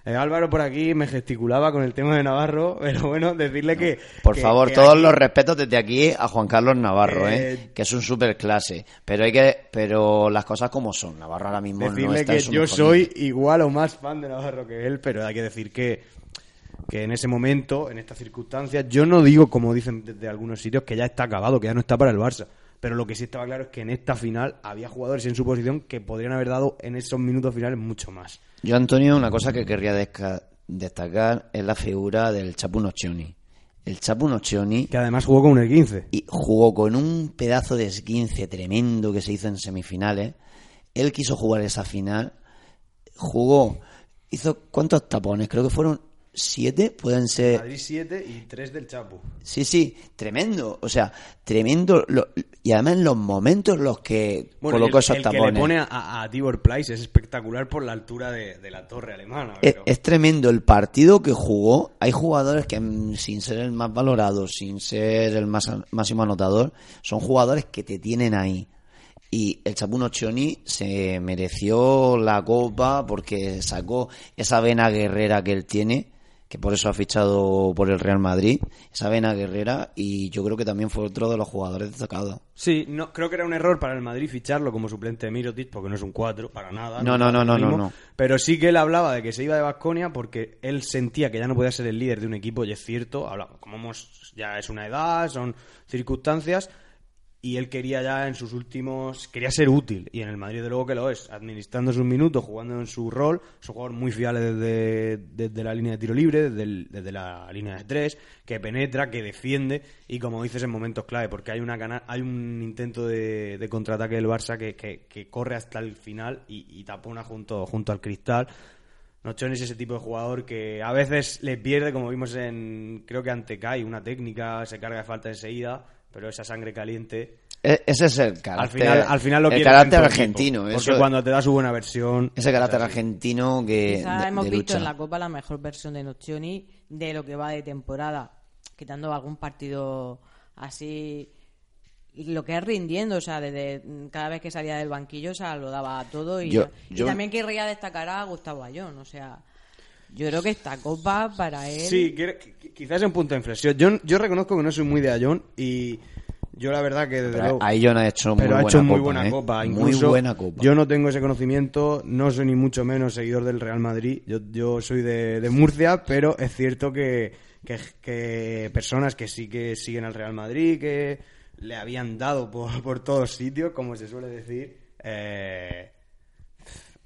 Eh, Álvaro por aquí me gesticulaba con el tema de Navarro, pero bueno, decirle que... Por que- favor, que todos aquí- los respetos desde aquí a Juan Carlos Navarro, Eh, ¿eh? que es un super clase. Pero hay que, pero las cosas como son. Navarro ahora mismo no Decirle en que su yo soy nivel. igual o más fan de Navarro que él, pero hay que decir que que en ese momento, en estas circunstancias, yo no digo, como dicen desde algunos sitios, que ya está acabado, que ya no está para el Barça. Pero lo que sí estaba claro es que en esta final había jugadores en su posición que podrían haber dado en esos minutos finales mucho más. Yo, Antonio, una cosa que querría destacar es la figura del Chapu Nocioni. El Chapu Nocioni Que además jugó con un E 15. y jugó con un pedazo de esguince tremendo que se hizo en semifinales. Él quiso jugar esa final, jugó, hizo ¿cuántos tapones? Creo que fueron siete, pueden ser. Madrid 7 y 3 del Chapu. Sí, sí, tremendo, o sea, tremendo. lo- y además en los momentos en los que colocó el, esos el que tapones. le pone a, a Tibor Place es espectacular por la altura de, de la torre alemana. Es, pero- es tremendo el partido que jugó. Hay jugadores que, mm, sin ser el más valorado, sin ser el más, máximo anotador, son jugadores que te tienen ahí. Y el Chapuno Choni se mereció la copa porque sacó esa vena guerrera que él tiene, que por eso ha fichado por el Real Madrid, esa vena guerrera, y yo creo que también fue otro de los jugadores destacados. Sí, no, creo que era un error para el Madrid ficharlo como suplente de Mirotic, porque no es un 4, para nada. No, no, no, no, no, no. Pero sí que él hablaba de que se iba de Basconia porque él sentía que ya no podía ser el líder de un equipo, y es cierto, hablaba, como hemos, ya es una edad, son circunstancias, y él quería ya en sus últimos, quería ser útil, y en el Madrid de luego que lo es, administrando sus minutos, jugando en su rol, es un jugador muy fiable desde, desde la línea de tiro libre, desde, desde la línea de tres, que penetra, que defiende, y como dices en momentos clave, porque hay una hay un intento de, de contraataque del Barça que, que- que corre hasta el final y, y tapona junto, junto al cristal. Nochón es ese tipo de jugador que a veces le pierde, como vimos en, creo que ante Kai, una técnica, se carga de falta enseguida, pero esa sangre caliente, E- ese es el carácter, al final, al final lo el carácter en tu equipo, argentino. porque eso- cuando te da su buena versión... ese carácter argentino que Quizás de- hemos de visto lucha. en la Copa la mejor versión de Nocioni de lo que va de temporada, quitando algún partido así. y Lo que es rindiendo, o sea, desde cada vez que salía del banquillo, o sea, lo daba todo. Y, Yo- y también querría destacar a Gustavo Ayón, o sea, yo creo que esta Copa para él. Sí, quizás es un punto de inflexión. Yo, yo reconozco que no soy muy de Ayón y yo la verdad que desde Pero luego... ahí John ha hecho muy pero ha buena hecho muy copa, buena ¿eh? copa. Muy Incluso buena copa. Yo no tengo ese conocimiento, no soy ni mucho menos seguidor del Real Madrid. Yo, yo soy de, de Murcia, pero es cierto que, que, que personas que sí que siguen al Real Madrid, que le habían dado por, por todos sitios, como se suele decir, eh,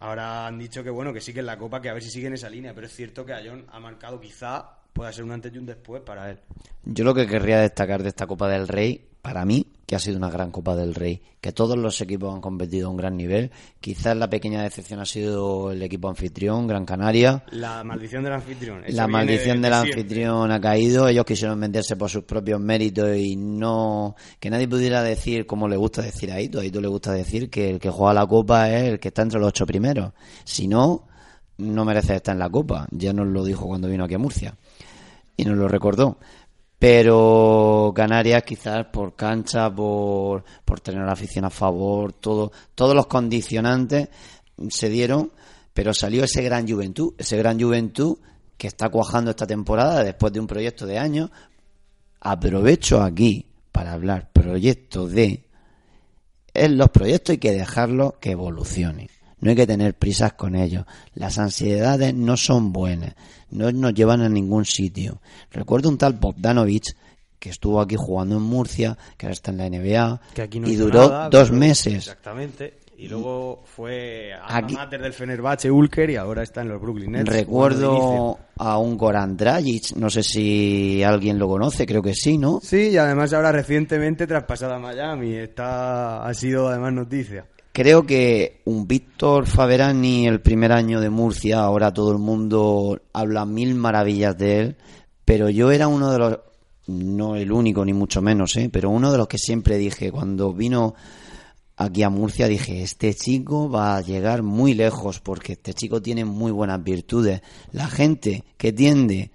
ahora han dicho que bueno, que sí que en la copa, que a ver si siguen esa línea. Pero es cierto que Ayón ha marcado quizá pueda ser un antes y un después para él. Yo lo que querría destacar de esta Copa del Rey, para mí, que ha sido una gran Copa del Rey, que todos los equipos han competido a un gran nivel. Quizás la pequeña decepción ha sido el equipo anfitrión, Gran Canaria. La maldición del anfitrión. Eso La maldición de- del de anfitrión ha caído. Ellos quisieron venderse por sus propios méritos y no. que nadie pudiera decir, como le gusta decir a Aito. A Aito le gusta decir que el que juega la Copa es el que está entre los ocho primeros. Si no, no merece estar en la Copa. Ya nos lo dijo cuando vino aquí a Murcia. Y nos lo recordó. Pero Canarias quizás por cancha, por, por tener la afición a favor, todo, todos los condicionantes se dieron, pero salió ese gran juventud, ese gran juventud que está cuajando esta temporada después de un proyecto de años. Aprovecho aquí para hablar proyecto de en los proyectos hay que dejarlos que evolucionen. No hay que tener prisas con ellos. Las ansiedades no son buenas. No nos llevan a ningún sitio. Recuerdo un tal Bogdanovich que estuvo aquí jugando en Murcia, que ahora está en la NBA, que aquí no y duró nada, dos pero- meses. Exactamente. Y luego fue a Aquí- mater del Fenerbahce Ulker y ahora está en los Brooklyn Nets. Recuerdo a un Goran Dragic, no sé si alguien lo conoce, creo que sí, ¿no? Sí, y además ahora recientemente traspasada a Miami. Está, ha sido además noticia. Creo que un Víctor Faverani, el primer año de Murcia, ahora todo el mundo habla mil maravillas de él, pero yo era uno de los, no el único ni mucho menos, ¿eh? pero uno de los que siempre dije, cuando vino aquí a Murcia, dije, este chico va a llegar muy lejos porque este chico tiene muy buenas virtudes. La gente que tiende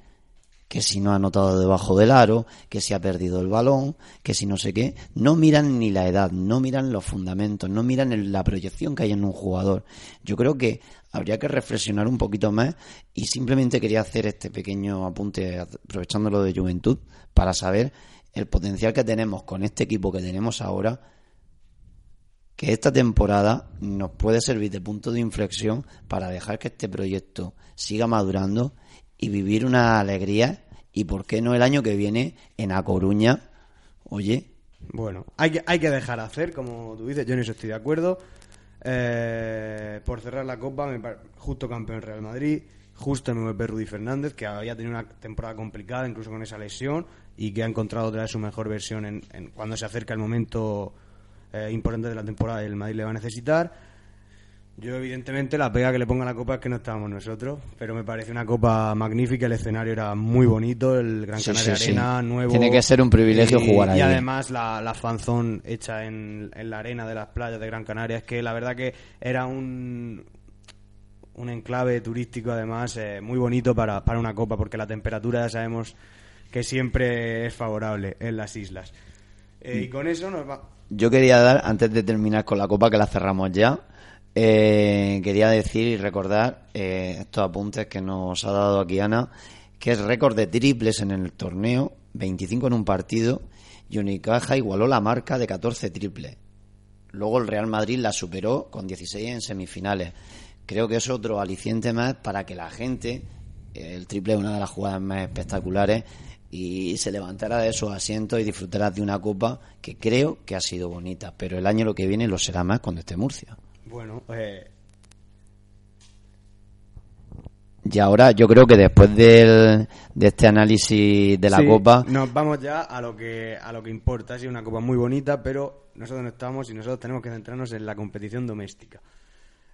que si no ha anotado debajo del aro, que si ha perdido el balón, que si no sé qué, no miran ni la edad, no miran los fundamentos, no miran el- la proyección que hay en un jugador. Yo creo que habría que reflexionar un poquito más y simplemente quería hacer este pequeño apunte aprovechándolo de juventud para saber el potencial que tenemos con este equipo que tenemos ahora que esta temporada nos puede servir de punto de inflexión para dejar que este proyecto siga madurando y vivir una alegría. Y por qué no el año que viene en A Coruña, oye, Bueno, hay que, hay que dejar hacer, como tú dices, yo eso estoy de acuerdo. Eh, por cerrar la Copa, me justo campeón Real Madrid, justo MVP Rudy Fernández, que había tenido una temporada complicada, incluso con esa lesión, y que ha encontrado otra vez su mejor versión en, en cuando se acerca el momento eh, importante de la temporada y el Madrid le va a necesitar. Yo, evidentemente, la pega que le ponga a la copa es que no estábamos nosotros, pero me parece una copa magnífica. El escenario era muy bonito, el Gran Sí, Canaria sí, sí. Arena, nuevo. Tiene que ser un privilegio y, jugar Y ahí. además, la, la fanzón hecha en, en la arena de las playas de Gran Canaria, es que la verdad que era un, un enclave turístico, además, eh, muy bonito para, para una copa, porque la temperatura ya sabemos que siempre es favorable en las islas. Eh, y con eso nos va. Yo quería dar, antes de terminar con la copa, que la cerramos ya, eh, quería decir y recordar eh, estos apuntes que nos ha dado aquí Ana, que es récord de triples en el torneo, 25 en un partido, y Unicaja igualó la marca de 14 triples. Luego el Real Madrid la superó con 16 en semifinales. Creo que es otro aliciente más para que la gente, eh, el triple es una de las jugadas más espectaculares, y se levantara de esos asientos y disfrutara de una copa que creo que ha sido bonita. Pero el año lo que viene lo será más cuando esté Murcia. Bueno, eh, Y ahora yo creo que después del, de este análisis de la Sí, copa, Nos vamos ya a lo que a lo que importa. Ha sido una copa muy bonita, pero nosotros no estamos y nosotros tenemos que centrarnos en la competición doméstica.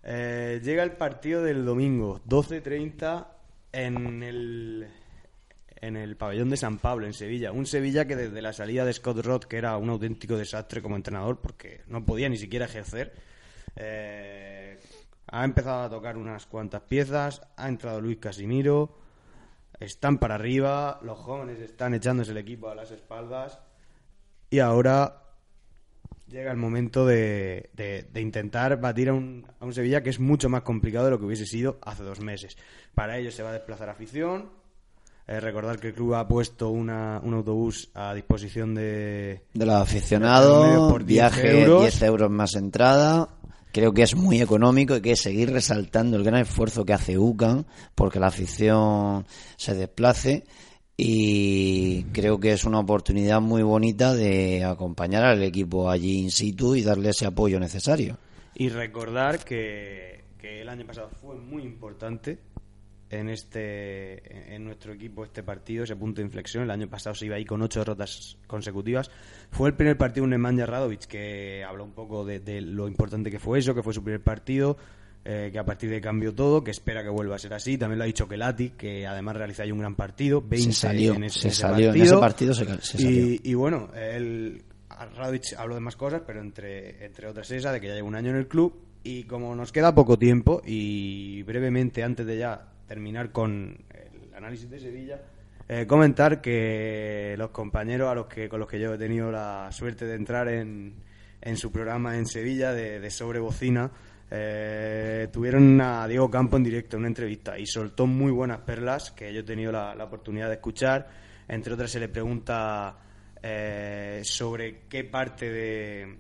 Eh, llega el partido del domingo, 12.30 en el en el pabellón de San Pablo, en Sevilla. Un Sevilla que desde la salida de Scott Roth, que era un auténtico desastre como entrenador, porque no podía ni siquiera ejercer, eh, ha empezado a tocar unas cuantas piezas, ha entrado Luis Casimiro, están para arriba, los jóvenes están echándose el equipo a las espaldas y ahora llega el momento de, de- de intentar batir a un, a un Sevilla que es mucho más complicado de lo que hubiese sido hace dos meses. Para ello se va a desplazar afición. Eh, recordar que el club ha puesto una- un autobús a disposición de, de los aficionados, por 10 viaje euros. 10 euros más entrada. Creo que es muy económico y que seguir resaltando el gran esfuerzo que hace UCAN porque la afición se desplace y creo que es una oportunidad muy bonita de acompañar al equipo allí in situ y darle ese apoyo necesario. Y recordar que, que el año pasado fue muy importante en este en nuestro equipo este partido, ese punto de inflexión. El año pasado se iba ahí con ocho derrotas consecutivas. Fue el primer partido de Nemanja Radovic que habló un poco de, de lo importante que fue eso, que fue su primer partido, eh, que a partir de ahí cambió todo, que espera que vuelva a ser así. También lo ha dicho Kelati, que además realiza ahí un gran partido. 20 Se salió, en ese, se salió, en partido. ese partido se, se salió. Y, y bueno, él, Radovic habló de más cosas, pero entre, entre otras esa, de que ya lleva un año en el club. Y como nos queda poco tiempo, y brevemente antes de ya terminar con el análisis de Sevilla, eh, comentar que los compañeros a los que con los que yo he tenido la suerte de entrar en, en su programa en Sevilla de, de Sobrebocina, eh, tuvieron a Diego Campo en directo una entrevista y soltó muy buenas perlas que yo he tenido la, la oportunidad de escuchar. Entre otras se le pregunta eh, sobre qué parte de,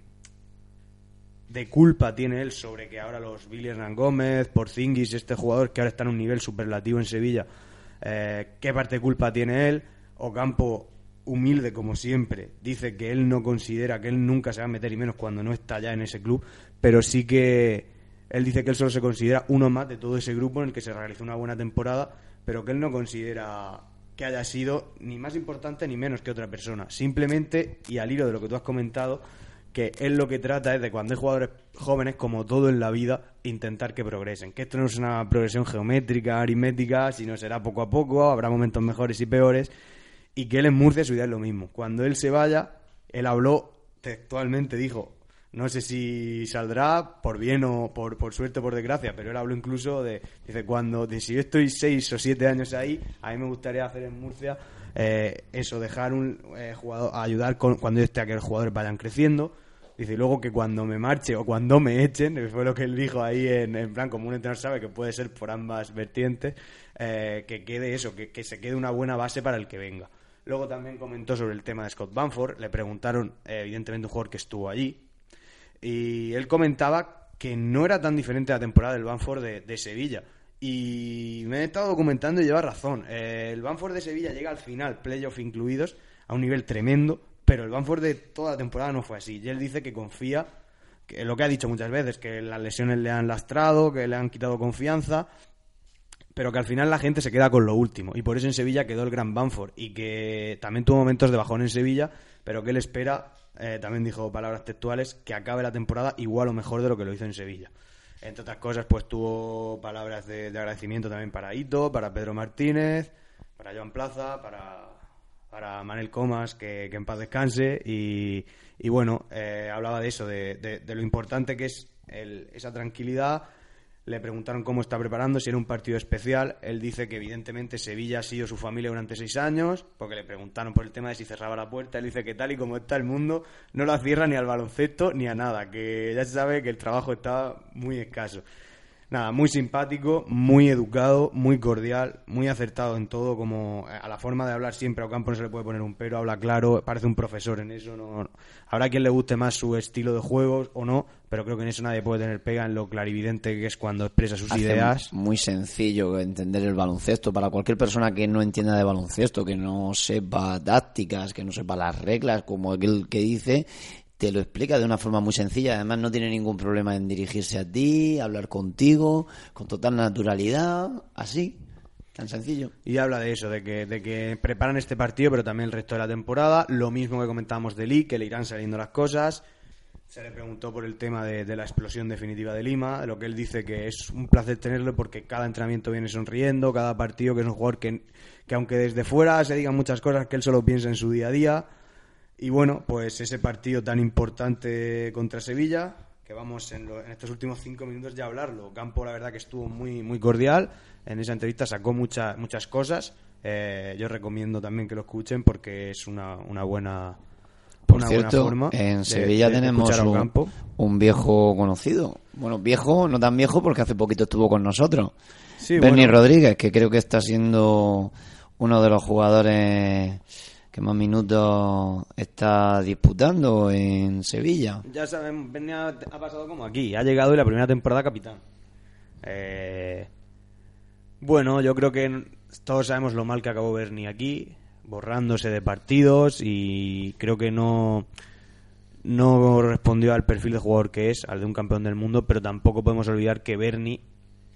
de culpa tiene él sobre que ahora los Billy Hernán Gómez, Porzingis, este jugador que ahora está en un nivel superlativo en Sevilla, eh, qué parte de culpa tiene él. Ocampo, humilde como siempre, dice que él no considera que él nunca se va a meter y menos cuando no está ya en ese club, pero sí que él dice que él solo se considera uno más de todo ese grupo en el que se realizó una buena temporada, pero que él no considera que haya sido ni más importante ni menos que otra persona. Simplemente, y al hilo de lo que tú has comentado, que él lo que trata es de cuando hay jugadores jóvenes, como todo en la vida, intentar que progresen. Que esto no es una progresión geométrica, aritmética, sino será poco a poco, habrá momentos mejores y peores. Y que él en Murcia su idea es lo mismo. Cuando él se vaya, él habló textualmente, dijo, no sé si saldrá por bien o por, por suerte o por desgracia, pero él habló incluso de, dice, cuando, si yo estoy seis o siete años ahí, a mí me gustaría hacer en Murcia eh, eso, dejar un eh, jugador, ayudar con, cuando yo esté a que los jugadores vayan creciendo. Dice, luego que cuando me marche o cuando me echen, fue lo que él dijo ahí en, en plan, como un entrenador sabe que puede ser por ambas vertientes, eh, que quede eso, que, que se quede una buena base para el que venga. Luego también comentó sobre el tema de Scott Banford, le preguntaron, eh, evidentemente, un jugador que estuvo allí, y él comentaba que no era tan diferente la temporada del Banford de, de Sevilla Y me he estado documentando y lleva razón. Eh, el Banford de Sevilla llega al final, playoff incluidos, a un nivel tremendo, pero el Banford de toda la temporada no fue así. Y él dice que confía, que lo que ha dicho muchas veces, que las lesiones le han lastrado, que le han quitado confianza, pero que al final la gente se queda con lo último. Y por eso en Sevilla quedó el gran Banford. Y que también tuvo momentos de bajón en Sevilla, pero que él espera, eh, también dijo palabras textuales, que acabe la temporada igual o mejor de lo que lo hizo en Sevilla. Entre otras cosas, pues tuvo palabras de, de agradecimiento también para Ito, para Pedro Martínez, para Joan Plaza, para, para Manel Comas, que, en paz descanse. Y, y bueno, eh, hablaba de eso, de, de- de lo importante que es el- esa tranquilidad. Le preguntaron cómo está preparando, si era un partido especial. Él dice que evidentemente Sevilla ha sido su familia durante seis años, porque le preguntaron por el tema de si cerraba la puerta. Él dice que tal y como está el mundo, no la cierra ni al baloncesto ni a nada, que ya se sabe que el trabajo está muy escaso. Nada, muy simpático, muy educado, muy cordial, muy acertado en todo, como a la forma de hablar siempre a Ocampo no se le puede poner un pero, habla claro, parece un profesor en eso. No, no. Habrá quien le guste más su estilo de juegos o no, pero creo que en eso nadie puede tener pega en lo clarividente que es cuando expresa sus Hace ideas. muy sencillo entender el baloncesto para cualquier persona que no entienda de baloncesto, que no sepa tácticas, que no sepa las reglas, como aquel que dice, te lo explica de una forma muy sencilla. Además, no tiene ningún problema en dirigirse a ti, hablar contigo, con total naturalidad, así, tan sencillo. Y habla de eso, de que, de que preparan este partido, pero también el resto de la temporada. Lo mismo que comentábamos de Lee, que le irán saliendo las cosas. Se le preguntó por el tema de, la explosión definitiva de Lima, lo que él dice que es un placer tenerlo porque cada entrenamiento viene sonriendo, cada partido que es un jugador que, que aunque desde fuera se digan muchas cosas, que él solo piensa en su día a día. Y bueno, pues ese partido tan importante contra Sevilla, que vamos en, lo- en estos últimos cinco minutos ya a hablarlo. Campo, la verdad que estuvo muy, muy cordial. En esa entrevista sacó mucha- muchas cosas. Eh, yo recomiendo también que lo escuchen porque es una, una buena, Por una cierto, buena forma. en de- Sevilla de tenemos un, viejo conocido. Bueno, viejo, no tan viejo porque hace poquito estuvo con nosotros. Sí, Bernie bueno. Rodríguez, que creo que está siendo uno de los jugadores que más minutos está disputando en Sevilla. Ya sabemos, venía, ha pasado como aquí. Ha llegado y la primera temporada capitán. Eh, bueno, yo creo que todos sabemos lo mal que acabó Bernie aquí, borrándose de partidos y creo que no no respondió al perfil de jugador que es, al de un campeón del mundo, pero tampoco podemos olvidar que Bernie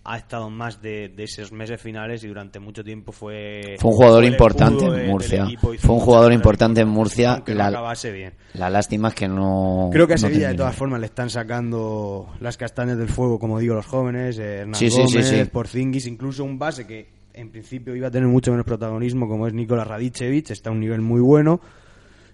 ha estado más de, de esos meses finales y durante mucho tiempo fue Fue un jugador importante en Murcia. Fue un jugador importante en Murcia. no La, acabase bien. la lástima es que no. Creo que a no Sevilla, de todas formas, le están sacando las castañas del fuego, como digo, los jóvenes. eh, Hernán Sí, sí, sí, Gómez, sí. Porzingis, incluso un base que en principio iba a tener mucho menos protagonismo, como es Nikola Radicevic, está a un nivel muy bueno.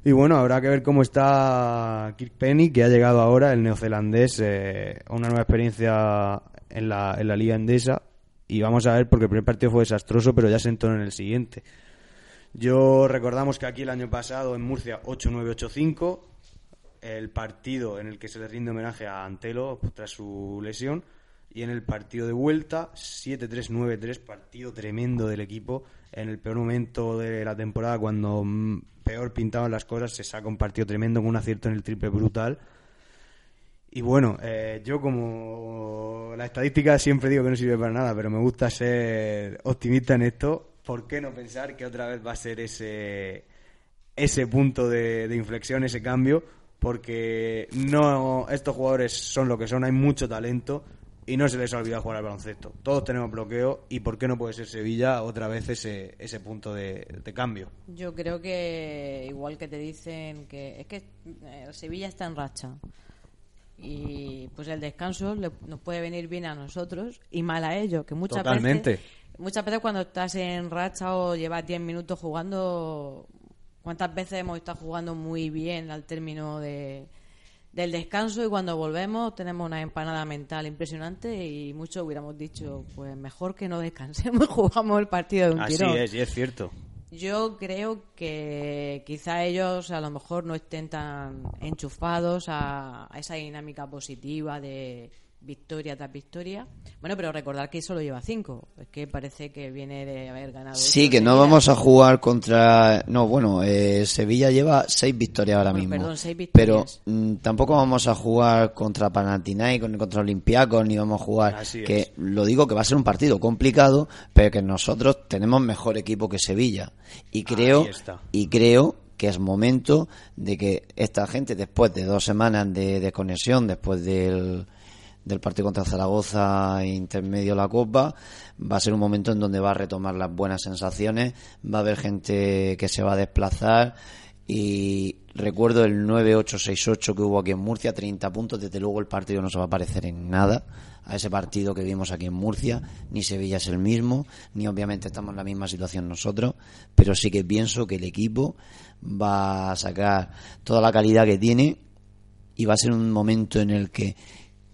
Y bueno, habrá que ver cómo está Kirk Penny, que ha llegado ahora, el neozelandés, eh, a una nueva experiencia en la, en la Liga Endesa. Y vamos a ver, porque el primer partido fue desastroso, pero ya se entonó en el siguiente. Yo recordamos que aquí el año pasado en Murcia 8-9-8-5, el partido en el que se le rinde homenaje a Antelo tras su lesión, y en el partido de vuelta 7-3-9-3, partido tremendo del equipo. En el peor momento de la temporada, cuando mm, peor pintaban las cosas, se saca un partido tremendo con un acierto en el triple brutal. Y bueno, eh, yo como la estadística siempre digo que no sirve para nada, pero me gusta ser optimista en esto. ¿Por qué no pensar que otra vez va a ser ese, ese punto de, de inflexión, ese cambio? Porque no estos jugadores son lo que son, hay mucho talento y no se les ha olvidado jugar al baloncesto. Todos tenemos bloqueo y ¿por qué no puede ser Sevilla otra vez ese, ese punto de, cambio? Yo creo que igual que te dicen que es que eh, Sevilla está en racha y pues el descanso le- nos puede venir bien a nosotros y mal a ellos, que muchas Totalmente. veces muchas veces cuando estás en racha o llevas 10 minutos jugando, cuántas veces hemos estado jugando muy bien al término de del descanso y cuando volvemos tenemos una empanada mental impresionante y muchos hubiéramos dicho pues mejor que no descansemos jugamos el partido de un Así tirón es, y es cierto. Yo creo que quizá ellos a lo mejor no estén tan enchufados a, a esa dinámica positiva de, victoria tras victoria. Bueno, pero recordar que solo lleva cinco. Es que parece que viene de haber ganado. Sí, que no vamos a jugar contra... No, bueno, eh, Sevilla lleva seis victorias ahora Bueno, mismo. perdón, seis pero victorias. mm, tampoco vamos a jugar contra Panathinaikos ni contra Olympiacos ni vamos a jugar... Así que es. lo digo que va a ser un partido complicado, pero que nosotros tenemos mejor equipo que Sevilla. Y creo, y creo que es momento de que esta gente, después de dos semanas de desconexión, después del, del partido contra Zaragoza intermedio la Copa, va a ser un momento en donde va a retomar las buenas sensaciones, va a haber gente que se va a desplazar y recuerdo el 9-8-6-8 que hubo aquí en Murcia, 30 puntos, desde luego el partido no se va a parecer en nada a ese partido que vimos aquí en Murcia, ni Sevilla es el mismo, ni obviamente estamos en la misma situación nosotros, pero sí que pienso que el equipo va a sacar toda la calidad que tiene y va a ser un momento en el que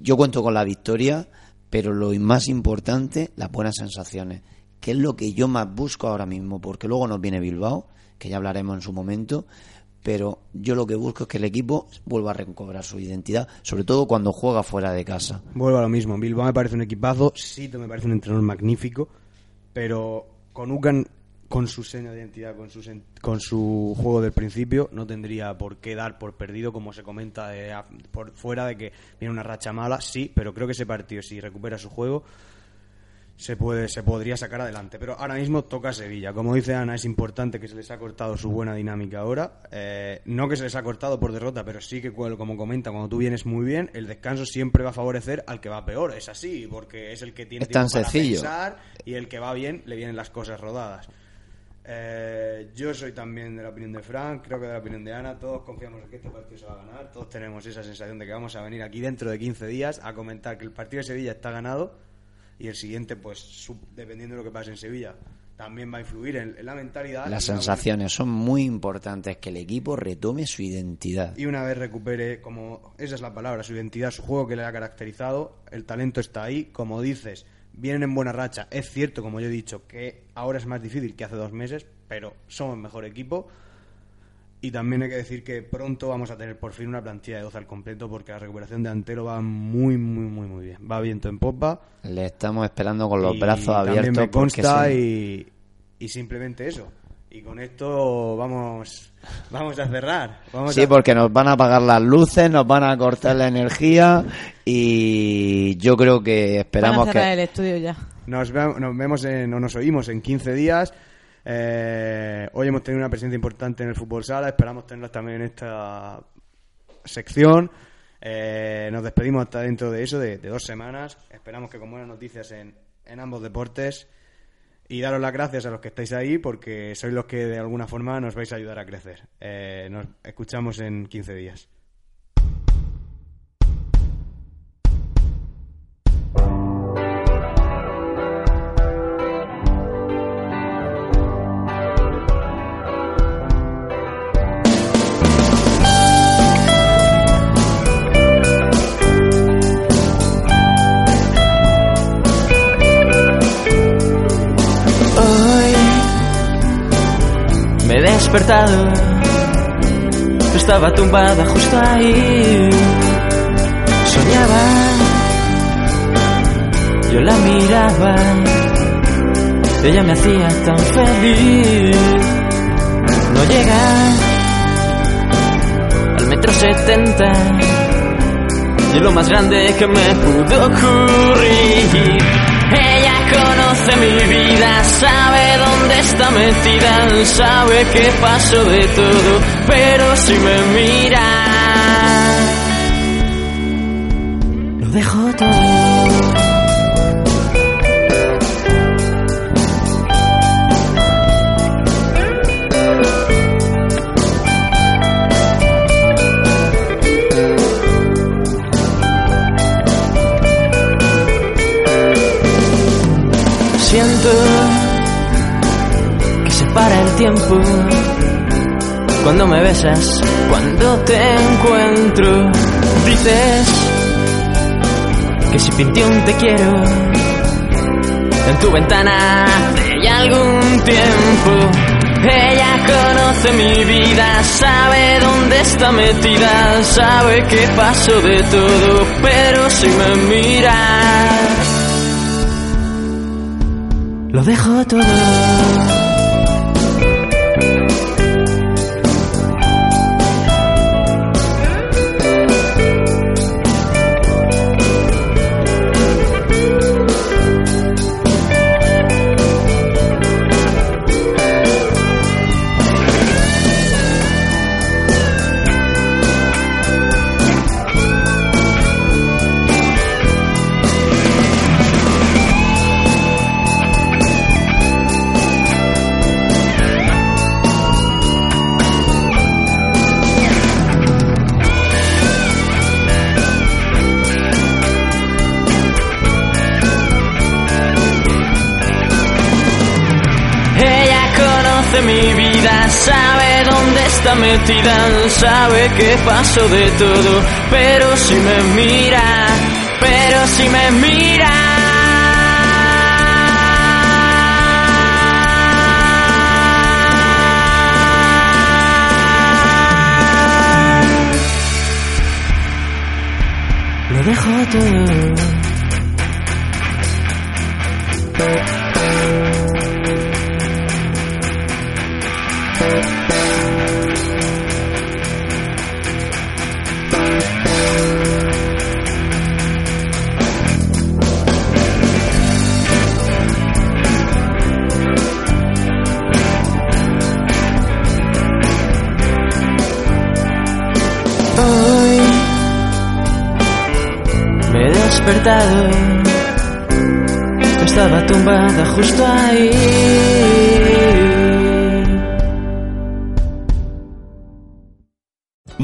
yo cuento con la victoria, pero lo más importante, las buenas sensaciones, que es lo que yo más busco ahora mismo, porque luego nos viene Bilbao, que ya hablaremos en su momento, pero yo lo que busco es que el equipo vuelva a recobrar su identidad, sobre todo cuando juega fuera de casa. Vuelvo a lo mismo. Bilbao me parece un equipazo. Sito me parece un entrenador magnífico. Pero con Ucan, con su seña de identidad, con su, con su juego del principio, no tendría por qué dar por perdido, como se comenta de por fuera de que viene una racha mala. Sí, pero creo que ese partido, si recupera su juego, se puede se podría sacar adelante. Pero ahora mismo toca Sevilla. Como dice Ana, es importante que se les ha cortado su buena dinámica ahora. Eh, no que se les ha cortado por derrota, pero sí que, como comenta, cuando tú vienes muy bien, el descanso siempre va a favorecer al que va peor. Es así, porque es el que tiene Es tan tiempo para sencillo. pensar y el que va bien le vienen las cosas rodadas. Eh, yo soy también de la opinión de Frank, creo que de la opinión de Ana. Todos confiamos en que este partido se va a ganar. Todos tenemos esa sensación de que vamos a venir aquí dentro de 15 días a comentar que el partido de Sevilla está ganado y el siguiente, pues, su- dependiendo de lo que pase en Sevilla, también va a influir en, en la mentalidad. Las sensaciones son muy importantes, que el equipo retome su identidad. y una vez recupere, como esa es la palabra, su identidad, su juego que le ha caracterizado, el talento está ahí, como dices, vienen en buena racha. Es cierto, como yo he dicho, que ahora es más difícil que hace dos meses, pero somos mejor equipo. Y también hay que decir que pronto vamos a tener por fin una plantilla de 12 al completo porque la recuperación de Antero va muy, muy, muy, muy bien. Va viento en popa. Le estamos esperando con los brazos también abiertos. me consta porque sí. y, y simplemente eso. Y con esto vamos, vamos a cerrar. Vamos Sí, a- porque nos van a apagar las luces, nos van a cortar la energía y yo creo que Van esperamos a cerrar que... el estudio ya. Nos, ve- nos vemos en, o nos oímos en 15 días. Eh, hoy hemos tenido una presencia importante en el fútbol sala. Esperamos tenerla también en esta sección. Eh, nos despedimos hasta dentro de eso, de, de dos semanas. Esperamos que con buenas noticias en, en ambos deportes. Y daros las gracias a los que estáis ahí porque sois los que de alguna forma nos vais a ayudar a crecer. Eh, nos escuchamos en 15 días. Despertado. Estaba tumbada justo ahí. Soñaba. Yo la miraba. Ella me hacía tan feliz. No llega al metro setenta. Y lo más grande que me pudo ocurrir. Conoce mi vida, sabe dónde está metida, sabe que paso de todo, pero si me mira, lo dejo todo. Cuando me besas, cuando te encuentro. Dices que si pinté un te quiero en tu ventana ya algún tiempo. Ella conoce mi vida, sabe dónde está metida, sabe que paso de todo, pero si me mira, lo dejo todo. Está metida, sabe que paso de todo, pero si me mira, pero si me mira. Lo dejo todo. Despertado. Estaba tumbada justo ahí.